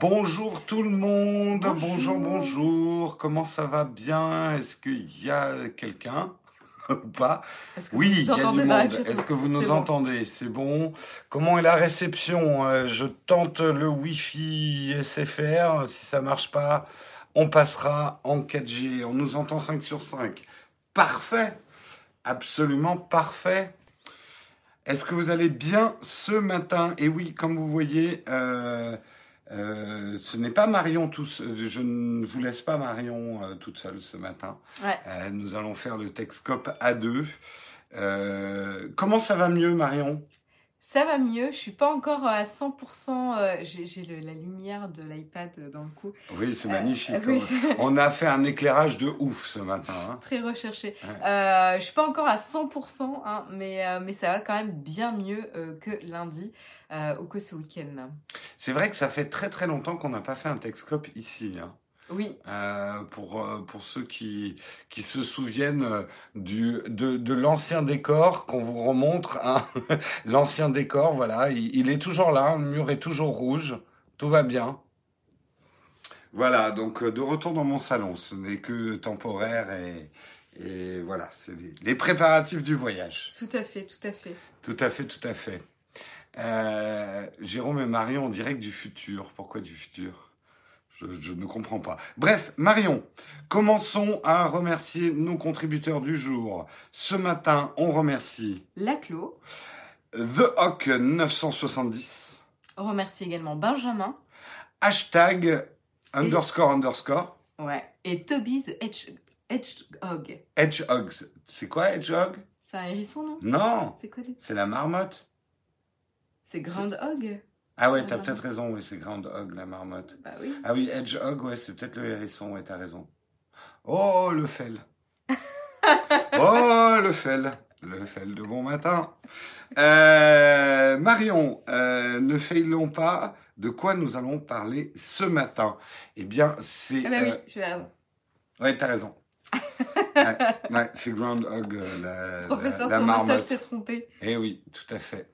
Bonjour tout le monde, bonjour, Bonjour. bonjour, comment ça va bien? Est-ce qu'il y a quelqu'un? Ou pas? Oui, il y a du monde. Est-ce que vous nous bon. entendez? C'est bon. Comment est la réception? Euh, Je tente le Wi-Fi SFR, si ça marche pas, on passera en 4G. On nous entend 5 sur 5. Parfait, absolument parfait. Est-ce que vous allez bien ce matin? Et oui, comme vous voyez, euh, euh, ce n'est pas Marion tout seul. Je ne vous laisse pas Marion euh, toute seule ce matin. Ouais. Euh, nous allons faire le Texcope à deux. Euh, comment ça va mieux, Marion? Ça va mieux, je suis pas encore à 100%, euh, j'ai la lumière de l'iPad dans le cou. Oui, c'est Euh, magnifique. euh, oui, c'est On a fait un éclairage de ouf ce matin. hein. très recherché. Ouais. Euh, je suis pas encore à 100%, hein, mais, euh, mais ça va quand même bien mieux euh, que lundi euh, ou que ce week-end. C'est vrai que ça fait très très longtemps qu'on n'a pas fait un Texcope ici. hein. Oui, Euh, pour, euh, pour ceux qui, qui se souviennent euh, du, de, de l'ancien décor qu'on vous remontre, hein. l'ancien décor, voilà, il, il est toujours là, le mur est toujours rouge, tout va bien. Voilà, donc de retour dans mon salon, ce n'est que temporaire et, et voilà, c'est les, les préparatifs du voyage. tout à fait, tout à fait. Tout à fait, tout à fait. Euh, Jérôme et Marion en direct du futur. Pourquoi du futur? Je, je ne comprends pas. Bref, Marion, commençons à remercier nos contributeurs du jour. Ce matin, on remercie Laclos, The Hawk 970, on remercie également Benjamin, hashtag underscore underscore, ouais, et Toby's Hedge- Hedgehog. Hedgehog. C'est quoi Hedgehog? C'est un hérisson, non? Non, C'est quoi les- c'est la marmotte. C'est Groundhog Ah ouais, t'as peut-être raison, oui, c'est Groundhog, la marmotte. Bah oui. Ah oui, Hedgehog, ouais, c'est peut-être le hérisson, ouais, t'as raison. Oh, le fel. oh, le fel. Le fel de bon matin. Euh, Marion, euh, ne failons pas. De quoi nous allons parler ce matin Eh bien, c'est... Ah bah oui, euh, je vais raison. ouais, t'as raison. ouais, ouais, c'est Groundhog, euh, la, Professeur la, la marmotte. s'est trompé. Eh oui, tout à fait.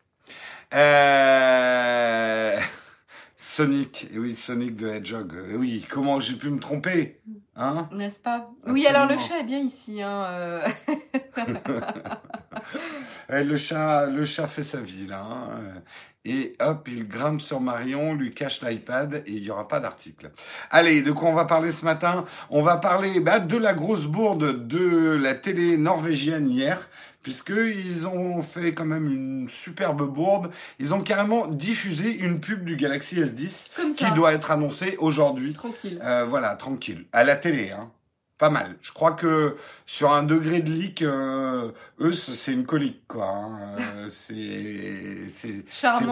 Euh... Sonic, eh oui, Sonic de Hedgehog. Eh oui, comment j'ai pu me tromper Hein? N'est-ce pas? Oui, alors le chat est bien ici. Hein, euh. Eh, le, chat, le chat fait sa vie, là. hein. Et hop, il grimpe sur Marion, lui cache l'iPad et il n'y aura pas d'article. Allez, de quoi on va parler ce matin? On va parler bah, de la grosse bourde de la télé norvégienne hier, puisqu'ils ont fait quand même une superbe bourde. Ils ont carrément diffusé une pub du Galaxy S10 Comme qui doit être annoncée aujourd'hui. Tranquille. Euh, voilà, tranquille. À la télé, hein. Pas mal. Je crois que sur un degré de leak, euh, eux, c'est une colique, quoi. hein. Euh, c'est,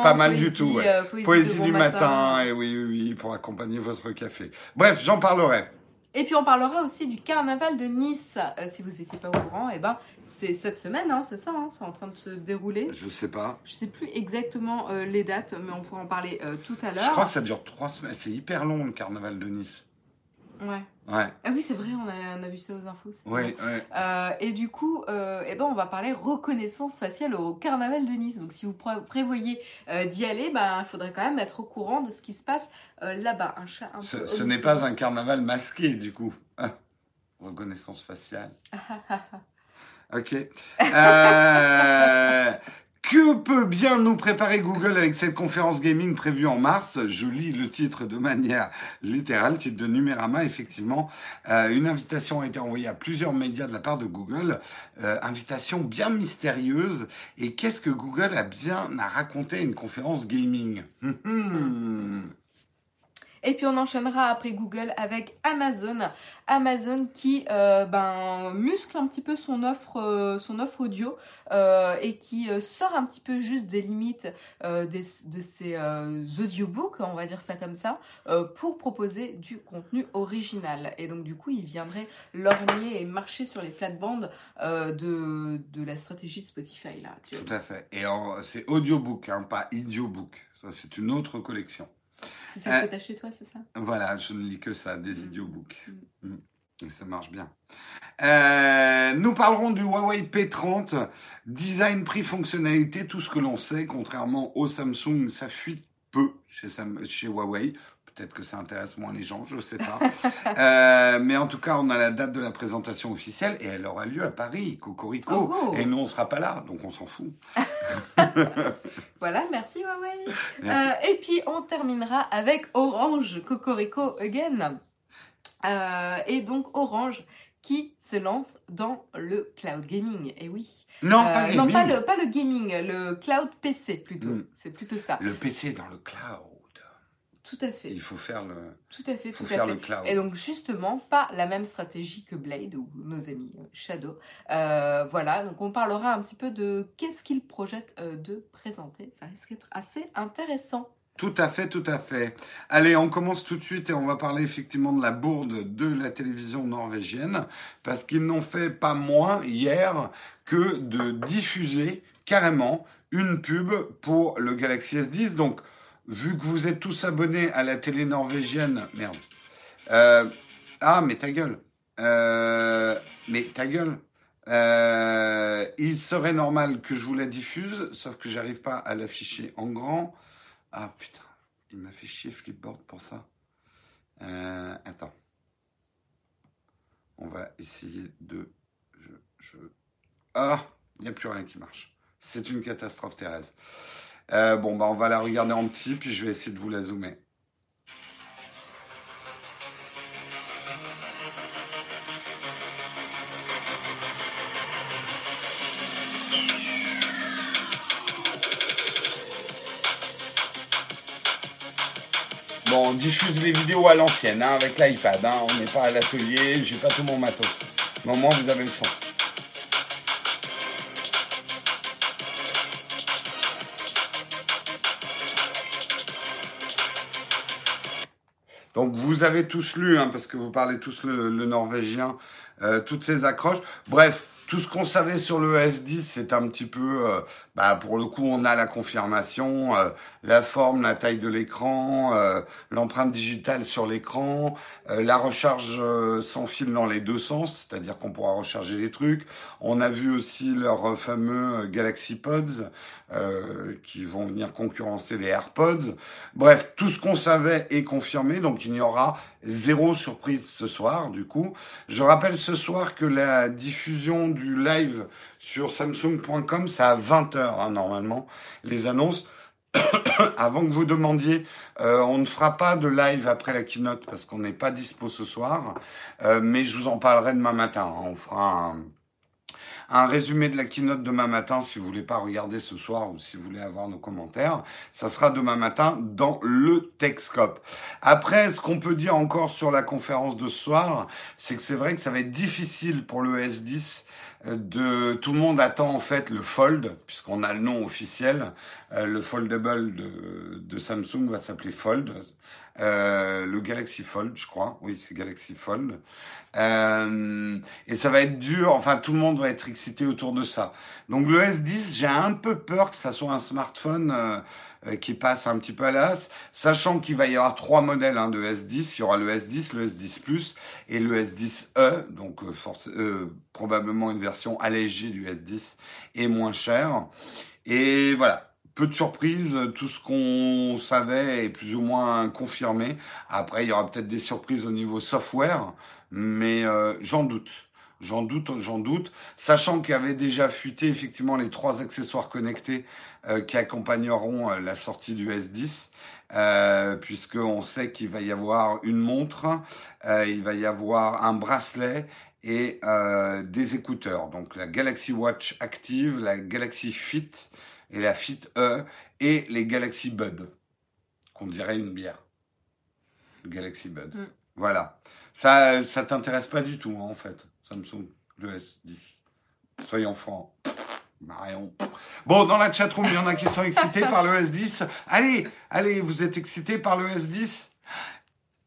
pas mal du tout, ouais. euh, poésie, poésie de bon du matin, et oui, oui, oui, pour accompagner votre café. Bref, j'en parlerai. Et puis on parlera aussi du carnaval de Nice. Euh, si vous n'étiez pas au courant, eh ben, c'est cette semaine, hein, c'est ça, hein, c'est en train de se dérouler. Je sais pas. Je sais plus exactement euh, les dates, mais on pourra en parler euh, tout à Je l'heure. crois que ça dure trois semaines. C'est hyper long, le carnaval de Nice. Ouais. Ouais, Ah oui, c'est vrai, on a, on a vu ça aux infos. ouais, ouais. Euh, et du coup, euh, eh ben, on va parler reconnaissance faciale au carnaval de Nice. Donc, si vous pré- prévoyez euh, d'y aller, ben, il faudrait quand même être au courant de ce qui se passe là-bas. Un chat un Ce, peu ce n'est pas un carnaval masqué, du coup. Reconnaissance faciale. Ok. Que peut bien nous préparer Google avec cette conférence gaming prévue en mars? Je lis le titre de manière littérale, titre de Numérama, effectivement. Euh, une invitation a été envoyée à plusieurs médias de la part de Google. Euh, invitation bien mystérieuse. Et qu'est-ce que Google a bien à raconter à une conférence gaming? Hum, hum. Et puis on enchaînera après Google avec Amazon. Amazon qui euh, ben, muscle un petit peu son offre, euh, son offre audio euh, et qui sort un petit peu juste des limites de ses audiobooks, on va dire ça comme ça, pour proposer du contenu original. Et donc du coup, il viendrait lorgner et marcher sur les plates-bandes de, de la stratégie de Spotify là. Tout à fait. Et c'est audiobook, hein, pas idiobook. Ça, c'est une autre collection. C'est ça Euh, que t'as chez toi, c'est ça? Voilà, je ne lis que ça, des Mm. idiobooks. Mm. Et ça marche bien. Euh, nous parlerons du Huawei P30. Design, prix, fonctionnalité, tout ce que l'on sait. Contrairement au Samsung, ça fuite peu chez, Sam- chez Huawei. Peut-être que ça intéresse moins les gens, je ne sais pas. Euh, mais en tout cas, on a la date de la présentation officielle et elle aura lieu à Paris, Cocorico. Oh, oh. Et nous, on ne sera pas là, donc on s'en fout. Voilà, merci Huawei. Merci. Euh, et puis on terminera avec Orange, Cocorico again. Euh, et donc Orange qui se lance dans le cloud gaming. Et oui. non, Euh, pas non, gaming. pas le, pas le gaming, le cloud PC plutôt. Mm. C'est plutôt ça. Le PC dans le cloud. Tout à fait. Il faut faire le, Tout à fait, tout à fait. le cloud. Et donc justement, pas la même stratégie que Blade ou nos amis euh, Shadow. Euh, voilà, donc on parlera un petit peu de qu'est-ce qu'ils projettent euh, de présenter. Ça risque d'être assez intéressant. Tout à fait, tout à fait. Allez, on commence tout de suite et on va parler effectivement de la bourde de la télévision norvégienne, parce qu'ils n'ont fait pas moins hier que de diffuser carrément une pub pour le Galaxy S10. Donc, vu que vous êtes tous abonnés à la télé norvégienne, merde. Euh, ah, mais ta gueule. Euh, mais ta gueule. Euh, il serait normal que je vous la diffuse, sauf que j'arrive pas à l'afficher en grand. Ah putain, il m'a fait chier Flipboard pour ça. Attends. On va essayer de. Je, je... Ah, il n'y a plus rien qui marche. C'est une catastrophe, Thérèse. Euh, bon, bah, on va la regarder en petit, puis je vais essayer de vous la zoomer. Bon, on diffuse les vidéos à l'ancienne, hein, avec l'iPad. Hein. On n'est pas à l'atelier, j'ai pas tout mon matos. Au moins, vous avez le son. Donc vous avez tous lu, hein, parce que vous parlez tous le, norvégien, euh, toutes ces accroches. Bref, tout ce qu'on savait sur le S10, c'est un petit peu, euh, bah, pour le coup, on a la confirmation, euh, la forme, la taille de l'écran, euh, l'empreinte digitale sur l'écran, euh, la recharge euh, sans fil dans les deux sens, c'est-à-dire qu'on pourra recharger les trucs. On a vu aussi leurs fameux euh, Galaxy Pods euh, qui vont venir concurrencer les AirPods. Bref, tout ce qu'on savait est confirmé, donc il n'y aura zéro surprise ce soir, du coup. Je rappelle ce soir que la diffusion du live sur Samsung.com, c'est à 20h, hein, normalement, les annonces. Avant que vous demandiez, euh, on ne fera pas de live après la keynote parce qu'on n'est pas dispo ce soir, Euh, mais je vous en parlerai demain matin. hein. On fera un, un résumé de la keynote demain matin si vous voulez pas regarder ce soir ou si vous voulez avoir nos commentaires. Ça sera demain matin dans le Techscope. Après, ce qu'on peut dire encore sur la conférence de ce soir, c'est que c'est vrai que ça va être difficile pour le S10 euh, de tout le monde attend en fait le Fold puisqu'on a le nom officiel Euh, le foldable de, de Samsung va s'appeler Fold Euh, le Galaxy Fold je crois. Oui c'est Galaxy Fold. Euh, et ça va être dur. Enfin tout le monde va être excité autour de ça. Donc le S10 j'ai un peu peur que ça soit un smartphone euh, qui passe un petit peu à l'as, sachant qu'il va y avoir trois modèles hein, de S10. Il y aura le S10, le S10 Plus et le S10e, donc probablement une version allégée du S10 et moins chère. Et voilà, peu de surprises, tout ce qu'on savait est plus ou moins confirmé. Après, il y aura peut-être des surprises au niveau software, mais euh, j'en doute. J'en doute, j'en doute, sachant qu'il y avait déjà fuité effectivement les trois accessoires connectés euh, qui accompagneront euh, la sortie du S10, euh, puisqu'on sait qu'il va y avoir une montre, euh, il va y avoir un bracelet et euh, des écouteurs. Donc la Galaxy Watch Active, la Galaxy Fit et la Fit E et les Galaxy Bud, qu'on dirait une bière. Le Galaxy Bud. Mm. Voilà. Ça, ça t'intéresse pas du tout, hein, en fait, Samsung, le S10. Soyons francs. Marion. Bon, dans la chatroom, il y en a qui sont excités par le S10. Allez, allez, vous êtes excités par le S10 De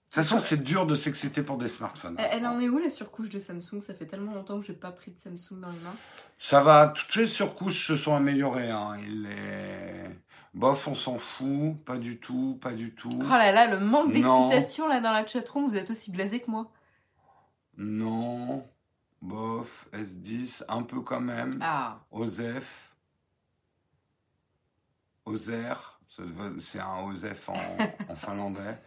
toute façon, c'est dur de s'exciter pour des smartphones. Elle, elle en est où la surcouche de Samsung? Ça fait tellement longtemps que j'ai pas pris de Samsung dans les mains. Ça va, toutes les surcouches se sont améliorées. Hein. Il est... Bof, on s'en fout, pas du tout, pas du tout. Oh là là, le manque d'excitation là dans la chatroom, vous êtes aussi blasé que moi. Non, bof, S10, un peu quand même. Ah, Osef, Ozer, c'est un Osef en, en finlandais.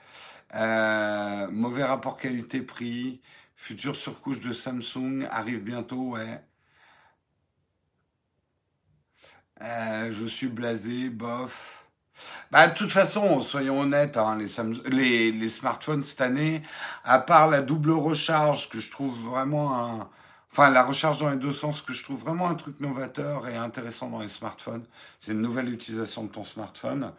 Euh, mauvais rapport qualité-prix. Future surcouche de Samsung arrive bientôt, ouais. Euh, je suis blasé, bof. Bah, de toute façon, soyons honnêtes, hein, les, les, smartphones cette année, à part la double recharge que je trouve vraiment un, enfin la recharge dans les deux sens que je trouve vraiment un truc novateur et intéressant dans les smartphones. C'est une nouvelle utilisation de ton smartphone.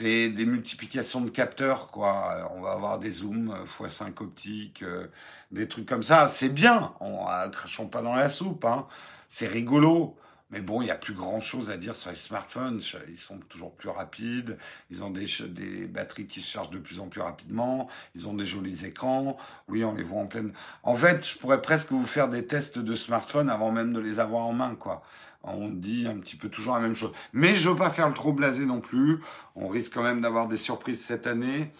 C'est des multiplications de capteurs, quoi. On va avoir des zooms x5 euh, optiques, euh, des trucs comme ça. C'est bien. On crachons pas dans la soupe, hein. C'est rigolo. Mais bon, il n'y a plus grand chose à dire sur les smartphones. Ils sont toujours plus rapides. Ils ont des, des batteries qui se chargent de plus en plus rapidement. Ils ont des jolis écrans. Oui, on les voit en pleine. En fait, je pourrais presque vous faire des tests de smartphones avant même de les avoir en main, quoi. On dit un petit peu toujours la même chose. Mais je veux pas faire le trop blasé non plus. On risque quand même d'avoir des surprises cette année.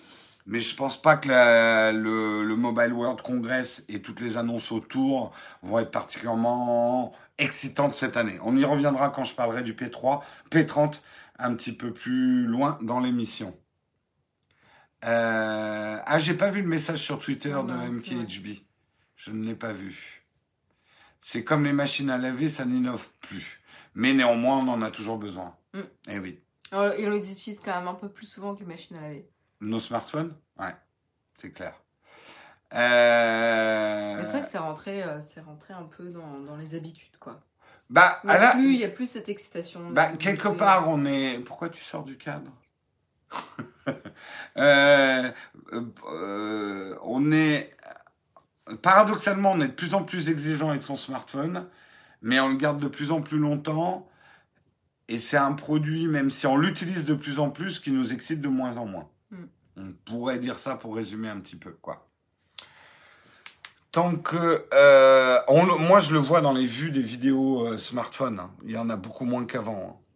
Mais je pense pas que le, le, Mobile World Congress et toutes les annonces autour vont être particulièrement excitante cette année. On y reviendra quand je parlerai du P3, P30, un petit peu plus loin dans l'émission. Euh... Ah, j'ai pas vu le message sur Twitter de MKHB. Je ne l'ai pas vu. C'est comme les machines à laver, ça n'innove plus. Mais néanmoins, on en a toujours besoin. Mm. Eh oui. Oh, ils les utilisent quand même un peu plus souvent que les machines à laver. Nos smartphones? Ouais, c'est clair. Euh... C'est vrai que c'est rentré, euh, c'est rentré un peu dans, dans, les habitudes, quoi. Bah, il n'y a, plus, y a plus cette excitation. Bah, quelque part, on est. Pourquoi tu sors du cadre? Euh, euh, On est. Paradoxalement, on est de plus en plus exigeant avec son smartphone, mais on le garde de plus en plus longtemps. Et c'est un produit, même si on l'utilise de plus en plus, qui nous excite de moins en moins. Hmm. On pourrait dire ça pour résumer un petit peu, quoi. Tant que euh, moi je le vois dans les vues des vidéos euh, smartphones, hein. il y en a beaucoup moins qu'avant. Hein.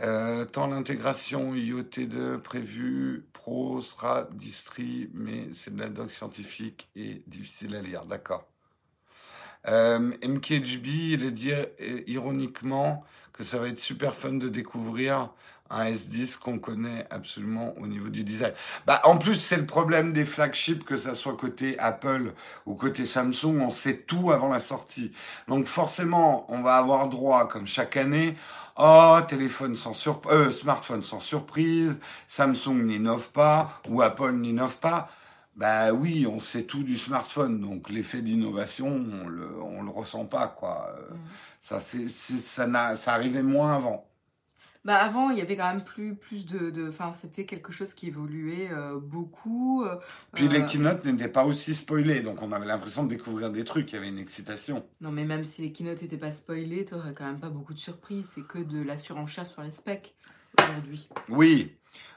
Euh, tant l'intégration IoT2 prévue pro sera distri, mais c'est de la doc scientifique et difficile à lire. D'accord. MKHB, il est dit ironiquement que ça va être super fun de découvrir un S10 qu'on connaît absolument au niveau du design. Bah, en plus, c'est le problème des flagships, que ça soit côté Apple ou côté Samsung, on sait tout avant la sortie. Donc forcément, on va avoir droit, comme chaque année, oh, téléphone sans surprise, euh, smartphone sans surprise, Samsung n'innove pas, ou Apple n'innove pas. Bah oui, on sait tout du smartphone, donc l'effet d'innovation, on le, on le ressent pas, quoi. Mm. Ça, c'est, ça, n'a, ça arrivait moins avant. Bah avant, il y avait quand même plus, plus de. Enfin, c'était quelque chose qui évoluait euh, beaucoup. Euh, Puis les keynotes n'étaient pas aussi spoilés, donc on avait l'impression de découvrir des trucs, il y avait une excitation. Non, mais même si les keynotes n'étaient pas spoilés, tu quand même pas beaucoup de surprises. C'est que de la surenchère sur les specs aujourd'hui. Oui.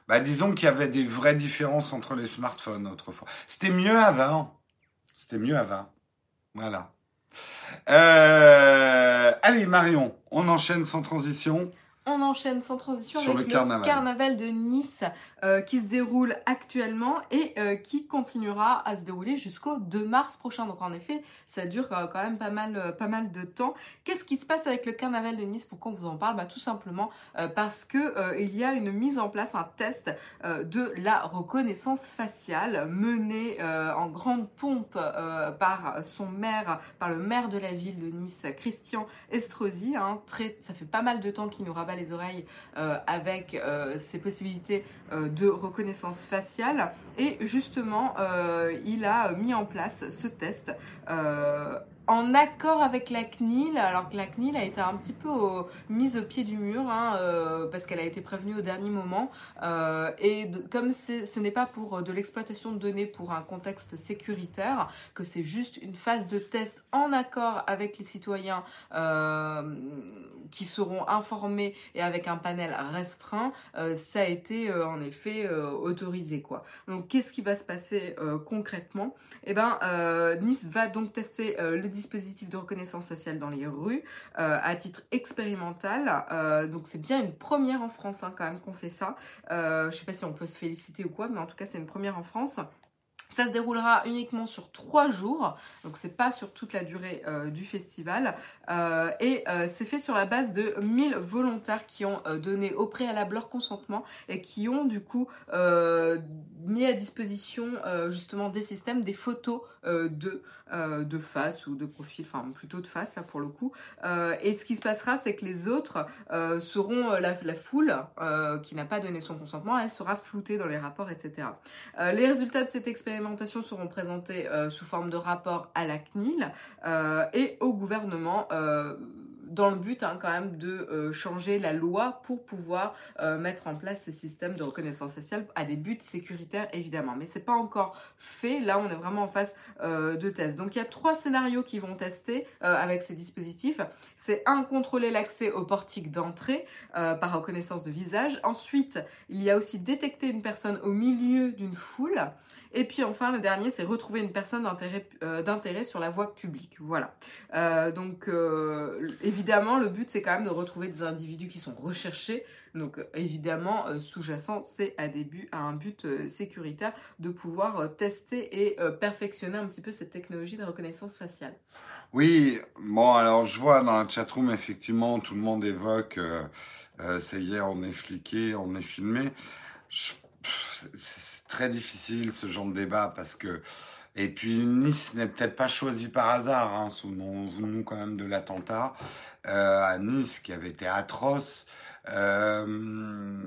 Bah disons qu'il y avait des vraies différences entre les smartphones autrefois. C'était mieux avant. C'était mieux avant. Voilà. Euh, allez, Marion, on enchaîne sans transition. On enchaîne sans transition avec le carnaval. de Nice euh, qui se déroule actuellement et euh, qui continuera à se dérouler jusqu'au 2 mars prochain. Donc en effet, ça dure euh, quand même pas mal, pas mal de temps. Qu'est-ce qui se passe avec le carnaval de Nice Pourquoi on vous en parle? Bah, Tout simplement parce que il y a une mise en place, un test de la reconnaissance faciale mené en grande pompe par son maire, par le maire de la ville de Nice, Christian Estrosi. Hein, très, ça fait pas mal de temps qu'il nous rabat les oreilles euh, avec euh, ces possibilités euh, de reconnaissance faciale. Et justement, il a mis en place ce test en accord avec la CNIL, alors que la CNIL a été un petit peu mise au pied du mur, hein, euh, parce qu'elle a été prévenue au dernier moment. Euh, et comme ce n'est pas pour euh, de l'exploitation de données pour un contexte sécuritaire, que c'est juste une phase de test en accord avec les citoyens qui seront informés et avec un panel restreint, ça a été en effet autorisé. quoi. Donc qu'est-ce qui va se passer concrètement? Eh ben, Nice va donc tester le dispositif de reconnaissance sociale dans les rues euh, à titre expérimental. Euh, donc c'est bien une première en France hein, quand même qu'on fait ça. Euh, je sais pas si on peut se féliciter ou quoi, mais en tout cas c'est une première en France. Ça se déroulera uniquement sur trois jours, donc c'est pas sur toute la durée du festival. Et c'est fait sur la base de 1000 volontaires qui ont donné au préalable leur consentement et qui ont du coup mis à disposition justement des systèmes, des photos de, de face ou de profil, enfin plutôt de face là pour le coup. et ce qui se passera, c'est que les autres seront la, la foule qui n'a pas donné son consentement, elle sera floutée dans les rapports, etc. les résultats de cette expérience seront présentées euh, sous forme de rapport à la CNIL euh, et au gouvernement euh, dans le but hein, quand même de changer la loi pour pouvoir mettre en place ce système de reconnaissance sociale à des buts sécuritaires évidemment. Mais c'est pas encore fait. Là, on est vraiment en phase de test. Donc il y a trois scénarios qui vont tester avec ce dispositif. C'est un contrôler l'accès au portique d'entrée par reconnaissance de visage. Ensuite, il y a aussi détecter une personne au milieu d'une foule. Et puis enfin, le dernier, c'est retrouver une personne d'intérêt euh, sur la voie publique. Voilà. Euh, donc euh, évidemment, le but, c'est quand même de retrouver des individus qui sont recherchés. Donc évidemment, sous-jacent, c'est à, à un but sécuritaire de pouvoir tester et perfectionner un petit peu cette technologie de reconnaissance faciale. Oui, bon, alors je vois dans la chatroom, effectivement, tout le monde évoque, ça y est, on est fliqué, on est filmé. Je, très difficile ce genre de débat parce que et puis Nice n'est peut-être pas choisi par hasard, hein, nom, quand même de l'attentat euh, à Nice qui avait été atroce. Euh,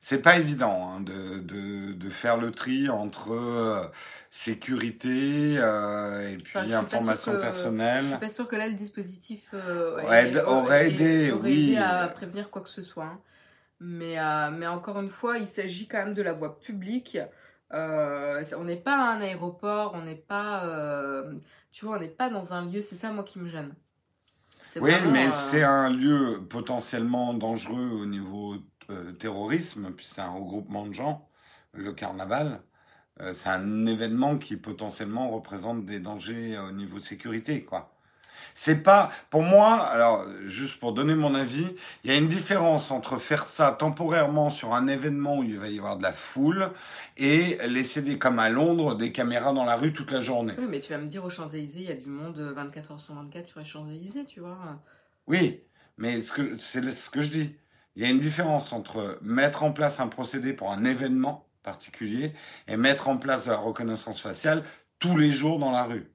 c'est pas évident hein, de, de, de, faire le tri entre euh, sécurité euh, et puis information personnelle. Je suis pas sûre que là le dispositif aurait, aidé, oui. à prévenir quoi que ce soit. Hein. Mais, euh, mais encore une fois, il s'agit quand même de la voie publique. Euh, on n'est pas à un aéroport, on n'est pas, euh, tu vois, on n'est pas dans un lieu. C'est ça moi qui me gêne. Oui, mais c'est un lieu potentiellement dangereux au niveau terrorisme, puis c'est un regroupement de gens, le carnaval. c'est un événement qui potentiellement représente des dangers au niveau de sécurité, quoi. C'est pas, pour moi, alors, juste pour donner mon avis, il y a une différence entre faire ça temporairement sur un événement où il va y avoir de la foule et laisser des, comme à Londres, des caméras dans la rue toute la journée. Oui, mais tu vas me dire aux Champs-Élysées, il y a du monde 24 h sur 24 sur les Champs-Élysées, tu vois. Oui, mais ce que, c'est ce que je dis. Il y a une différence entre mettre en place un procédé pour un événement particulier et mettre en place de la reconnaissance faciale tous les jours dans la rue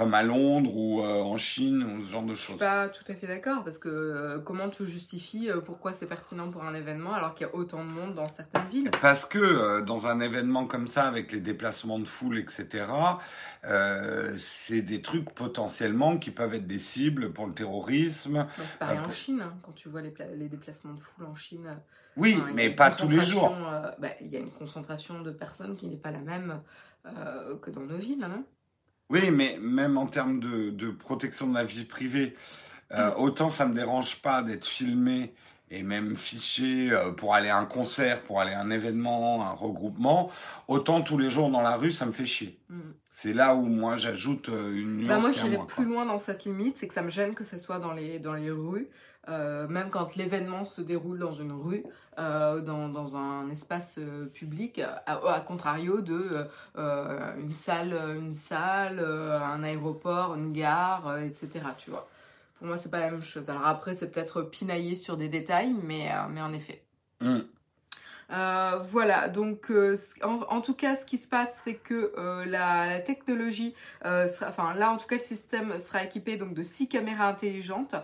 comme à Londres ou euh, en Chine ou ce genre de choses. Je suis pas tout à fait d'accord parce que euh, comment tu justifies euh, pourquoi c'est pertinent pour un événement alors qu'il y a autant de monde dans certaines villes? Parce que dans un événement comme ça avec les déplacements de foule etc, c'est des trucs potentiellement qui peuvent être des cibles pour le terrorisme. Bah, c'est pareil en Chine hein, quand tu vois les, les, déplacements de foule en Chine. Oui, mais pas tous les jours. Bah, il y a une concentration de personnes qui n'est pas la même que dans nos villes. Hein. Oui, mais même en termes de, protection de la vie privée, euh, autant ça me dérange pas d'être filmé et même fiché euh, pour aller à un concert, pour aller à un événement, un regroupement, autant tous les jours dans la rue, ça me fait chier. Mm. C'est là où moi j'ajoute euh, une nuance. Bah moi, j'irais plus loin dans cette limite, c'est que ça me gêne que ce soit dans les, dans les rues. Euh, même quand l'événement se déroule dans une rue, euh, dans, un espace euh, public, à, contrario de une salle, une salle, un aéroport, une gare, etc. Tu vois. Pour moi, c'est pas la même chose. Alors après, c'est peut-être pinailler sur des détails, mais, mais en effet. Mmh. Euh, voilà, donc euh, en, tout cas, ce qui se passe, c'est que euh, la, technologie, sera, enfin là en tout cas, le système sera équipé donc de six caméras intelligentes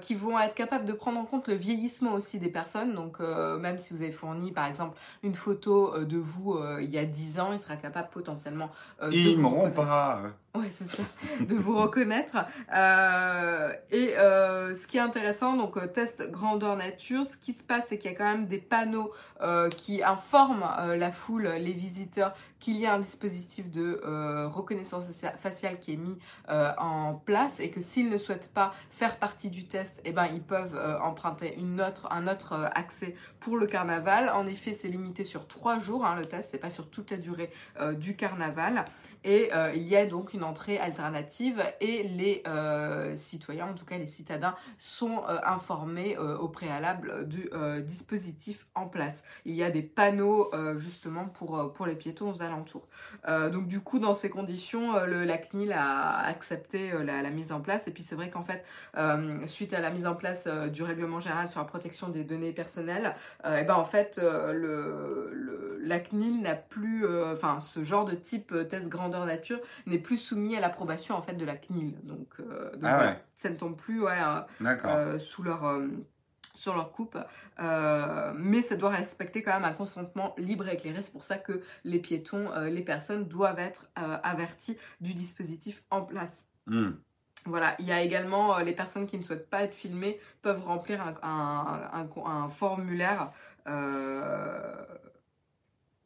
qui vont être capables de prendre en compte le vieillissement aussi des personnes. Donc même si vous avez fourni par exemple une photo de vous il y a 10 ans, il sera capable potentiellement. Ils m'auront pas. Ouais, c'est ça, de vous reconnaître. Euh, et euh, ce qui est intéressant, donc euh, test grandeur nature, ce qui se passe, c'est qu'il y a quand même des panneaux euh, qui informent euh, la foule, les visiteurs, qu'il y a un dispositif de euh, reconnaissance faciale qui est mis en place et que s'ils ne souhaitent pas faire partie du test, eh ben ils peuvent emprunter une autre, un autre accès pour le carnaval. En effet, c'est limité sur trois jours, hein, le test, c'est pas sur toute la durée du carnaval. Et il y a donc une entrée alternative et les euh, citoyens, en tout cas les citadins, sont euh, informés euh, au préalable du dispositif en place. Il y a des panneaux justement pour, pour les piétons aux alentours. donc du coup, dans ces conditions, la CNIL a accepté la, mise en place. Et puis c'est vrai qu'en fait, suite à la mise en place du règlement général sur la protection des données personnelles, et ben en fait, la CNIL n'a plus, enfin ce genre de type test grandeur nature n'est plus soumis à l'approbation en fait de la CNIL. Donc, ah ça ne tombe plus ouais, sous leur sur leur coupe, euh, mais ça doit respecter quand même un consentement libre et éclairé. C'est pour ça que les piétons, euh, les personnes doivent être euh, avertis du dispositif en place. Hmm. Voilà, il y a également les personnes qui ne souhaitent pas être filmées peuvent remplir un, un, un formulaire.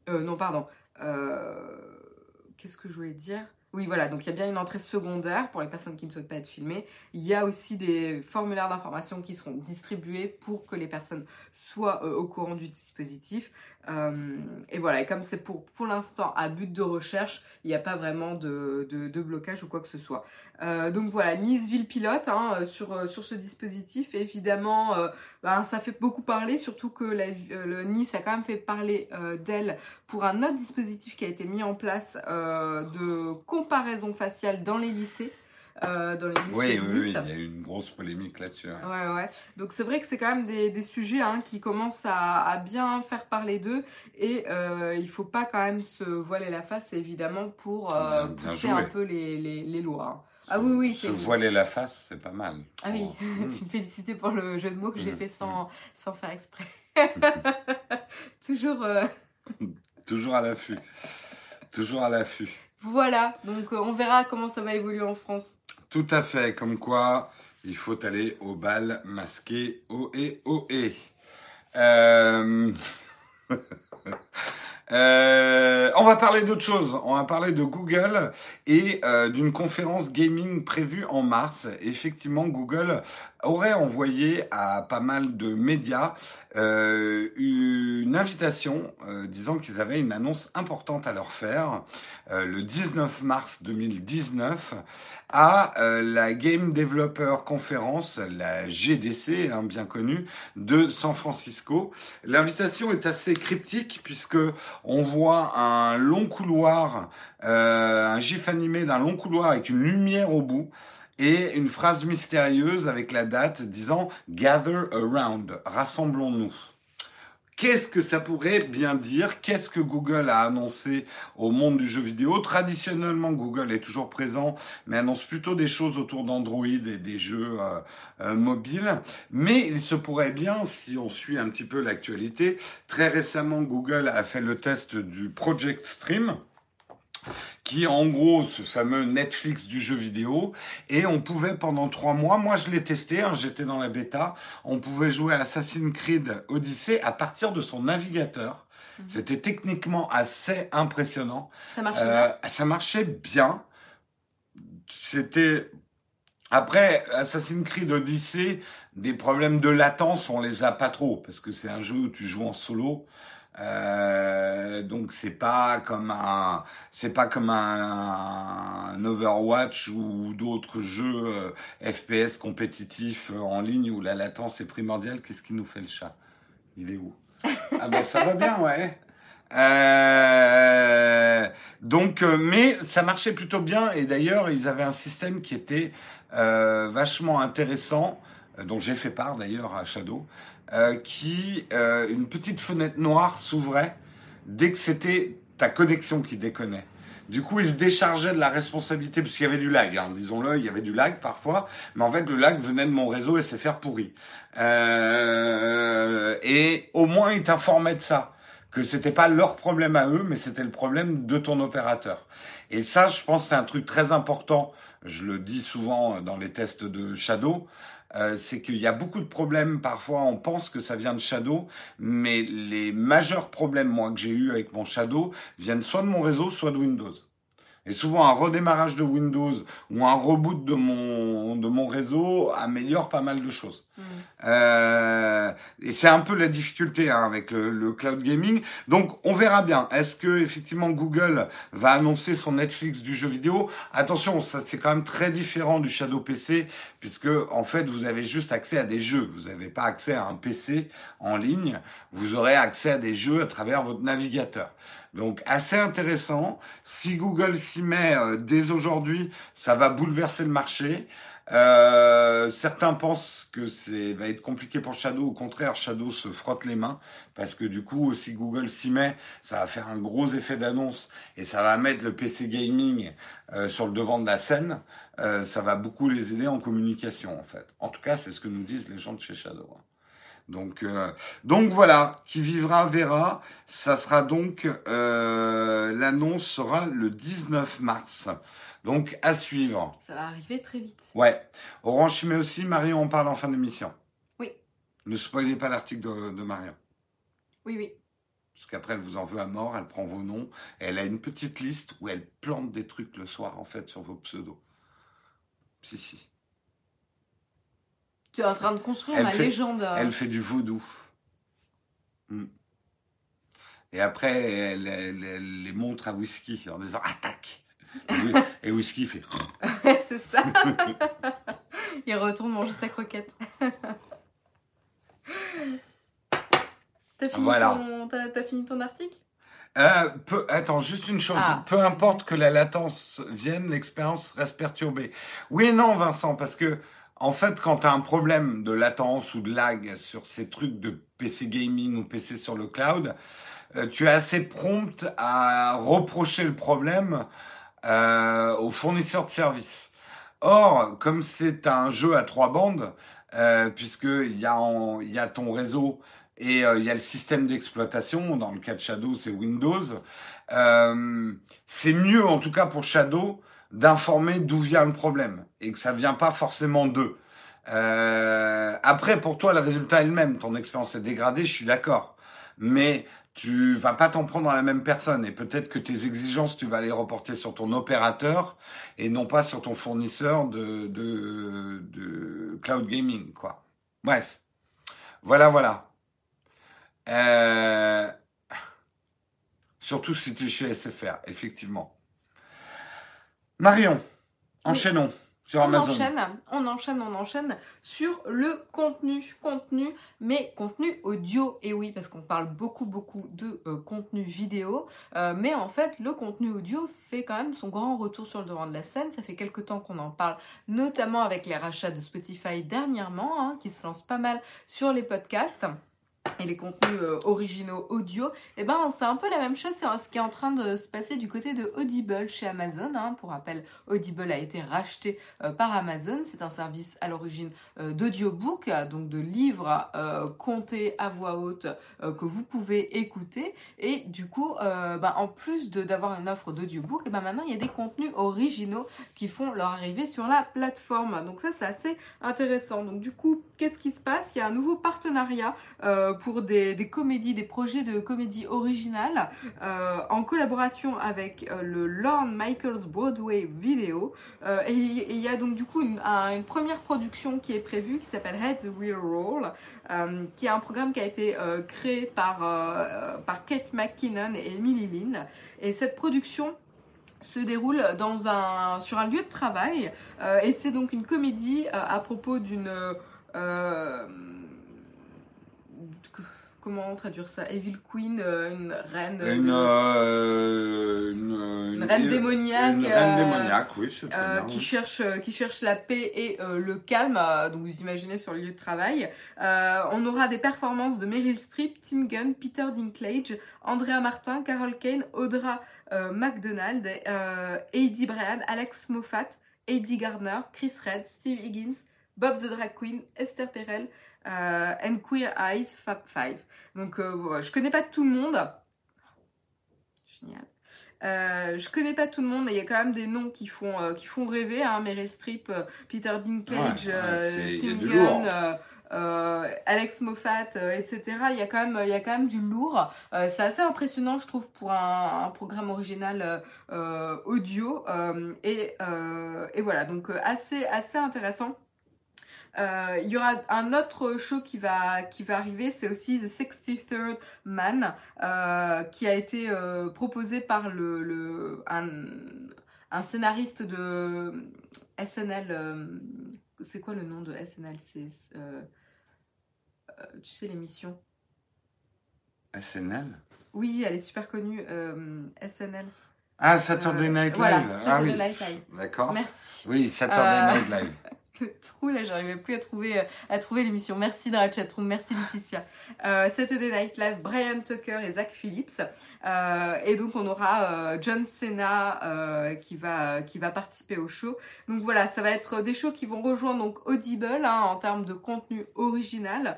non, pardon. Qu'est-ce que je voulais dire? Oui, voilà, donc il y a bien une entrée secondaire pour les personnes qui ne souhaitent pas être filmées. Il y a aussi des formulaires d'information qui seront distribués pour que les personnes soient euh, au courant du dispositif. Euh, et voilà, et comme c'est pour, l'instant à but de recherche, il n'y a pas vraiment de, blocage ou quoi que ce soit. Euh, donc voilà, Nice Ville pilote hein, sur, ce dispositif. évidemment, ben, ça fait beaucoup parler, surtout que Nice a quand même fait parler d'elle pour un autre dispositif qui a été mis en place de comparaison faciale dans les lycées. Euh, dans les lycées oui, oui, oui, il y a eu une grosse polémique là-dessus. Hein. Ouais, ouais. Donc c'est vrai que c'est quand même des, des sujets hein, qui commencent à, à, bien faire parler d'eux et euh, il faut pas quand même se voiler la face évidemment pour euh, pousser un peu les, les, les lois. Hein. Ah oui, oui. Se voiler la face, c'est pas mal. Ah oui, oh. tu me félicitais pour le jeu de mots que j'ai mm. fait sans, mm. sans faire exprès. Toujours. Euh, Toujours à l'affût. Toujours à l'affût. Voilà, donc euh, on verra comment ça va évoluer en France. Tout à fait, comme quoi il faut aller au bal masqué oh et oh et. Euh... Euh, on va parler d'autre chose. On va parler de Google et euh, d'une conférence gaming prévue en mars. Effectivement, Google aurait envoyé à pas mal de médias euh, une invitation euh, disant qu'ils avaient une annonce importante à leur faire euh, le 19 mars 2019 à la Game Developer Conference, la GDC, hein, bien connue, de San Francisco. L'invitation est assez cryptique puisque on voit un long couloir, un gif animé d'un long couloir avec une lumière au bout et une phrase mystérieuse avec la date disant Gather around, rassemblons-nous. Qu'est-ce que ça pourrait bien dire? Qu'est-ce que Google a annoncé au monde du jeu vidéo? Traditionnellement, Google est toujours présent, mais annonce plutôt des choses autour d'Android et des jeux euh, euh, mobiles. Mais il se pourrait bien, si on suit un petit peu l'actualité, très récemment, Google a fait le test du Project Stream qui est en gros ce fameux Netflix du jeu vidéo. Et on pouvait pendant trois mois, moi je l'ai testé, hein, j'étais dans la bêta, on pouvait jouer à Assassin's Creed Odyssey à partir de son navigateur. Mhm. C'était techniquement assez impressionnant. Ça marchait euh, bien? Ça marchait bien. C'était après, Assassin's Creed Odyssey, des problèmes de latence, on les a pas trop, parce que c'est un jeu où tu joues en solo. Euh, donc c'est pas comme un c'est pas comme un, Overwatch ou d'autres jeux euh, FPS compétitifs euh, en ligne où la latence est primordiale. Qu'est-ce qui nous fait le chat? Il est où? Ah ben ça va bien, ouais. Donc, mais ça marchait plutôt bien et d'ailleurs ils avaient un système qui était vachement intéressant, dont j'ai fait part d'ailleurs à Shadow, euh, qui, euh, une petite fenêtre noire s'ouvrait dès que c'était ta connexion qui déconnait. Du coup, il se déchargeait de la responsabilité, parce qu'il y avait du lag, hein, disons-le, il y avait du lag parfois, mais en fait, le lag venait de mon réseau et s'est faire pourri. Euh, et au moins, il t'informait de ça, que c'était pas leur problème à eux, mais c'était le problème de ton opérateur. Et ça, je pense, c'est un truc très important. Je le dis souvent dans les tests de Shadow. Euh, c'est qu'il y a beaucoup de problèmes. Parfois, on pense que ça vient de Shadow, mais les majeurs problèmes, moi, que j'ai eu avec mon Shadow, viennent soit de mon réseau, soit de Windows. Et souvent, un redémarrage de Windows ou un reboot de mon, de mon réseau améliore pas mal de choses. Mm. Euh, et c'est un peu la difficulté hein, avec le, le, cloud gaming. Donc, on verra bien. Est-ce que effectivement Google va annoncer son Netflix du jeu vidéo? Attention, ça c'est quand même très différent du Shadow PC, puisque en fait, vous avez juste accès à des jeux. Vous n'avez pas accès à un PC en ligne. Vous aurez accès à des jeux à travers votre navigateur. Donc assez intéressant. Si Google s'y met euh, dès aujourd'hui, ça va bouleverser le marché. Euh, certains pensent que c'est va être compliqué pour Shadow. Au contraire, Shadow se frotte les mains parce que du coup, si Google s'y met, ça va faire un gros effet d'annonce et ça va mettre le PC gaming euh, sur le devant de la scène. ça va beaucoup les aider en communication en fait. En tout cas, c'est ce que nous disent les gens de chez Shadow. Donc, euh, donc voilà, qui vivra verra. Ça sera donc euh, l'annonce sera le 19 mars. Donc à suivre. Ça va arriver très vite. Ouais. Orange mais aussi, Marion en parle en fin d'émission. Oui. Ne spoilez pas l'article de, de Marion. Oui, oui. Parce qu'après, elle vous en veut à mort, elle prend vos noms. elle a une petite liste où elle plante des trucs le soir, en fait, sur vos pseudos. Si, si. Tu es en train de construire ma légende. Elle fait du vaudou. Hmm. Et après, elle, les montre à Whisky en disant attaque. Et Whisky fait. C'est ça. Il retourne manger sa croquette. T'as fini, fini ton article? Euh, attends, juste une chose. Ah. Peu importe que la latence vienne, l'expérience reste perturbée. Oui et non, Vincent, parce que en fait, quand tu as un problème de latence ou de lag sur ces trucs de PC gaming ou PC sur le cloud, euh, tu es assez prompt à reprocher le problème euh, aux fournisseurs de services. Or, comme c'est un jeu à trois bandes, euh, puisqu'il y, a ton réseau et euh, il y a le système d'exploitation, dans le cas de Shadow, c'est Windows, c'est mieux en tout cas pour Shadow d'informer d'où vient le problème et que ça vient pas forcément d'eux. Euh, après, pour toi, le résultat est le même. Ton expérience est dégradée, je suis d'accord. Mais tu vas pas t'en prendre à la même personne et peut-être que tes exigences, tu vas les reporter sur ton opérateur et non pas sur ton fournisseur de cloud gaming, quoi. Bref. Voilà, voilà. Euh... Surtout si tu es chez SFR, effectivement. Marion, enchaînons. Sur Amazon. On enchaîne, on enchaîne, on enchaîne sur le contenu, contenu, mais contenu audio. Et oui, parce qu'on parle beaucoup, beaucoup de euh, contenu vidéo, euh, mais en fait, le contenu audio fait quand même son grand retour sur le devant de la scène. Ça fait quelques temps qu'on en parle, notamment avec les rachats de Spotify dernièrement, hein, qui se lancent pas mal sur les podcasts et les contenus euh, originaux audio, et eh ben c'est un peu la même chose, c'est ce qui est en train de se passer du côté de Audible chez Amazon. Hein. Pour rappel, Audible a été racheté euh, par Amazon. C'est un service à l'origine euh, d'audiobook, donc de livres comptés à voix haute que vous pouvez écouter. Et du coup, ben, en plus d'avoir une offre d'audiobook, eh ben maintenant il y a des contenus originaux qui font leur arrivée sur la plateforme. Donc ça c'est assez intéressant. Donc du coup, qu'est-ce qui se passe? Il y a un nouveau partenariat pour des, comédies, des projets de comédie originale euh, en collaboration avec euh, le Lorne Michaels Broadway Video. Euh, et il y a donc du coup une, première production qui est prévue qui s'appelle Heads Will Roll, qui est un programme qui a été créé par, par Kate McKinnon et Emily Lynn. Et cette production se déroule dans un, sur un lieu de travail et c'est donc une comédie à propos d'une comment traduire ça? Evil Queen, euh, une reine. Une, euh, une, reine démoniaque. Une reine euh, démoniaque, oui, c'est Qui cherche, qui cherche la paix et le calme. donc vous imaginez sur le lieu de travail. on aura des performances de Meryl Streep, Tim Gunn, Peter Dinklage, Andrea Martin, Carol Kane, Audra McDonald, Eddie Bryan, Alex Moffat, Eddie Gardner, Chris Red, Steve Higgins, Bob the Drag Queen, Esther Perel, euh, and Queer Eyes Fab 5. Donc euh, voilà, je connais pas tout le monde. Génial. Euh, je connais pas tout le monde, mais il y a quand même des noms qui font, qui font rêver. Hein. Meryl Streep, Peter Dinklage, Tim Gunn, Alex Moffat, etc. Il y a quand même, il y a quand même du lourd. c'est assez impressionnant, je trouve, pour un, programme original audio. et, et voilà, donc assez, assez intéressant. Euh, il y aura un autre show qui va, qui va arriver, c'est aussi The 63rd Man, euh, qui a été euh, proposé par le, le un, un, scénariste de SNL. c'est quoi le nom de SNL C'est tu sais l'émission? SNL Oui, elle est super connue. SNL. Ah, Saturday Night Live. Voilà, ah Saturday oui. Night Live. D'accord. Merci. Oui, Saturday Night Live. le trou là, j'arrivais plus à trouver, euh, à trouver l'émission. Merci dans la chatroom, merci Laetitia. Euh, Saturday Night Live, Brian Tucker et Zach Phillips. Euh, et donc on aura euh, John Cena qui va qui va participer au show. Donc voilà, ça va être des shows qui vont rejoindre donc Audible hein, en termes de contenu original.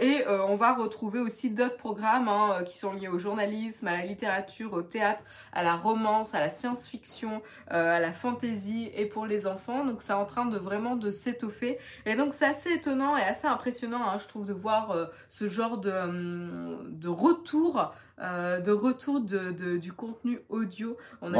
et on va retrouver aussi d'autres programmes hein, qui sont liés au journalisme, à la littérature, au théâtre, à la romance, à la science-fiction, à la fantasy et pour les enfants. Donc c'est en train de vraiment de s'étoffer. Et donc c'est assez étonnant et assez impressionnant, hein, je trouve, de voir ce genre de, hum, de retour euh, de retour de, du contenu audio. On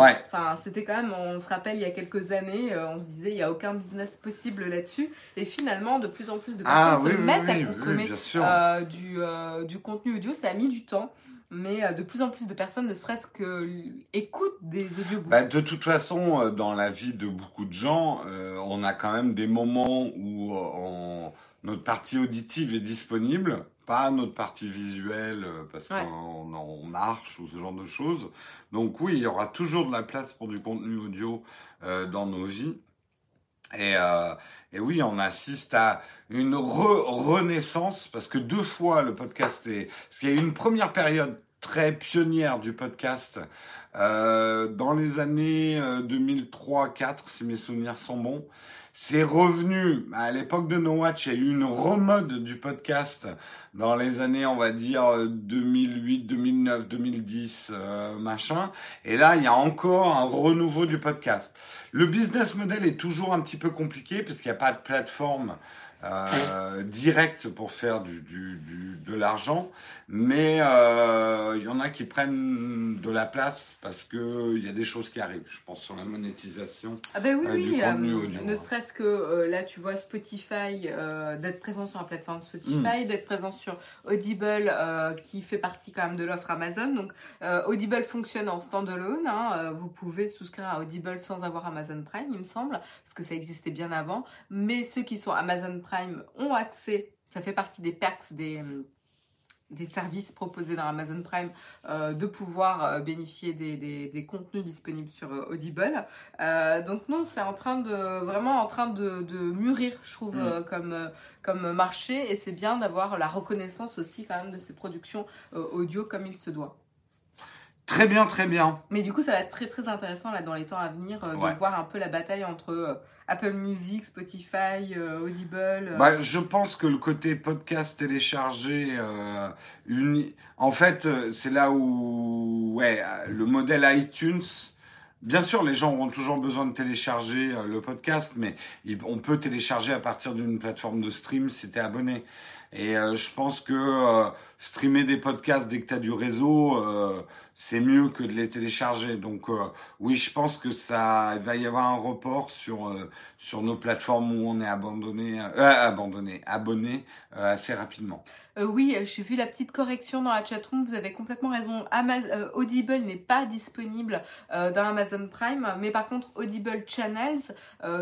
c'était quand même, on se rappelle, il y a quelques années, euh, on se disait, il n'y a aucun business possible là-dessus. Et finalement, de plus en plus de ah personnes se mettent à consommer euh, du, du contenu audio. Ça a mis du temps mais de plus en plus de personnes ne serait-ce que écoutent des audiobooks. Bah, de toute façon, dans la vie de beaucoup de gens, on a quand même des moments où notre partie auditive est disponible pas notre partie visuelle euh, parce qu'on marche ou ce genre de choses. Donc oui, il y aura toujours de la place pour du contenu audio euh, dans nos vies. Et, euh, et, oui, on assiste à une renaissance parce que deux fois le podcast est... Parce qu'il y a eu une première période très pionnière du podcast euh, dans les années 2003-2004, si mes souvenirs sont bons. C'est revenu à l'époque de No Watch, il y a eu une remode du podcast dans les années, on va dire 2008, 2009, 2010, machin. Et là, il y a encore un renouveau du podcast. Le business model est toujours un petit peu compliqué parce qu'il n'y a pas de plateforme euh, direct pour faire du, du, du de l'argent, mais euh, il y en a qui prennent de la place parce que il y a des choses qui arrivent. Je pense sur la monétisation. Ah ben oui, euh, oui, du euh, ne serait-ce que là, tu vois Spotify, d'être présent sur la plateforme Spotify, mm. d'être présent sur Audible, qui fait partie quand même de l'offre Amazon. Donc Audible fonctionne en standalone. Hein, vous pouvez souscrire à Audible sans avoir Amazon Prime, il me semble, parce que ça existait bien avant. Mais ceux qui sont Amazon Prime ont accès, ça fait partie des perks des, des services proposés dans Amazon Prime, euh, de pouvoir euh, bénéficier des, des, contenus disponibles sur euh, Audible. donc non, c'est en train de vraiment en train de, de mûrir, je trouve, mm. comme, comme marché, et c'est bien d'avoir la reconnaissance aussi quand même de ces productions audio comme il se doit. Très bien, très bien. Mais du coup, ça va être très très intéressant là dans les temps à venir de voir un peu la bataille entre Apple Music, Spotify, euh, Audible euh. bah, Je pense que le côté podcast téléchargé, euh, uni... en fait, c'est là où ouais, le modèle iTunes, bien sûr, les gens auront toujours besoin de télécharger le podcast, mais on peut télécharger à partir d'une plateforme de stream si tu es abonné. Et je pense que streamer des podcasts dès que tu as du réseau, c'est mieux que de les télécharger. Donc euh, oui, je pense que ça va y avoir un report sur euh, sur nos plateformes où on est abandonné euh, abandonné abonné assez rapidement. oui, j'ai vu la petite correction dans la chatroom. Vous avez complètement raison. Audible n'est pas disponible dans Amazon Prime, mais par contre Audible Channels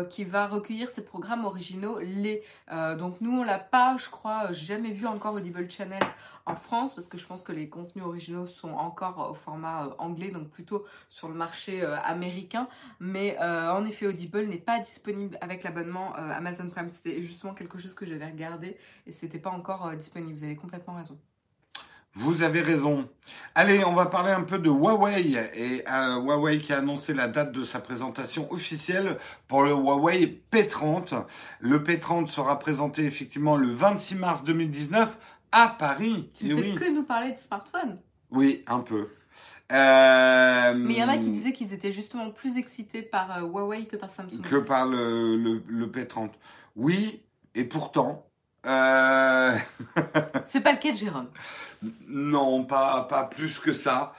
qui va recueillir ses programmes originaux les. donc nous on l'a pas, je crois, jamais vu encore Audible Channels en France parce que je pense que les contenus originaux sont encore au format euh, anglais, donc plutôt sur le marché euh, américain. Mais euh, en effet, Audible n'est pas disponible avec l'abonnement Amazon Prime. C'était justement quelque chose que j'avais regardé et c'était pas encore disponible. Vous avez complètement raison. Vous avez raison. Allez, on va parler un peu de Huawei et Huawei qui a annoncé la date de sa présentation officielle pour le Huawei P30. Le P30 sera présenté effectivement le 26 mars 2019 à Paris. Tu ne fais que nous parler de smartphones. Oui, un peu. Euh, Mais il y en a qui disaient qu'ils étaient justement plus excités par euh, Huawei que par Samsung. Que par le, le, P30. Oui, et pourtant, Euh, C'est pas le cas de Jérôme. non, pas, pas plus que ça.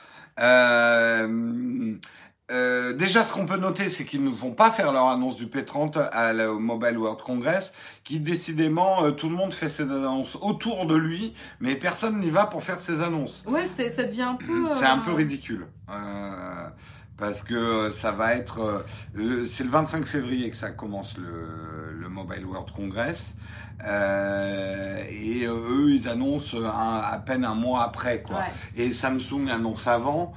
Euh, déjà, ce qu'on peut noter, c'est qu'ils ne vont pas faire leur annonce du P30 à la au Mobile World Congress, qui décidément, euh, tout le monde fait ses annonces autour de lui, mais personne n'y va pour faire ses annonces. Ouais, c'est, ça devient un peu. C'est un euh, peu ridicule. Euh, parce que ça va être... euh, c'est le 25 février que ça commence le, le Mobile World Congress. Euh, et eux, ils annoncent un- à peine un mois après. quoi. Ouais. Et Samsung annonce avant.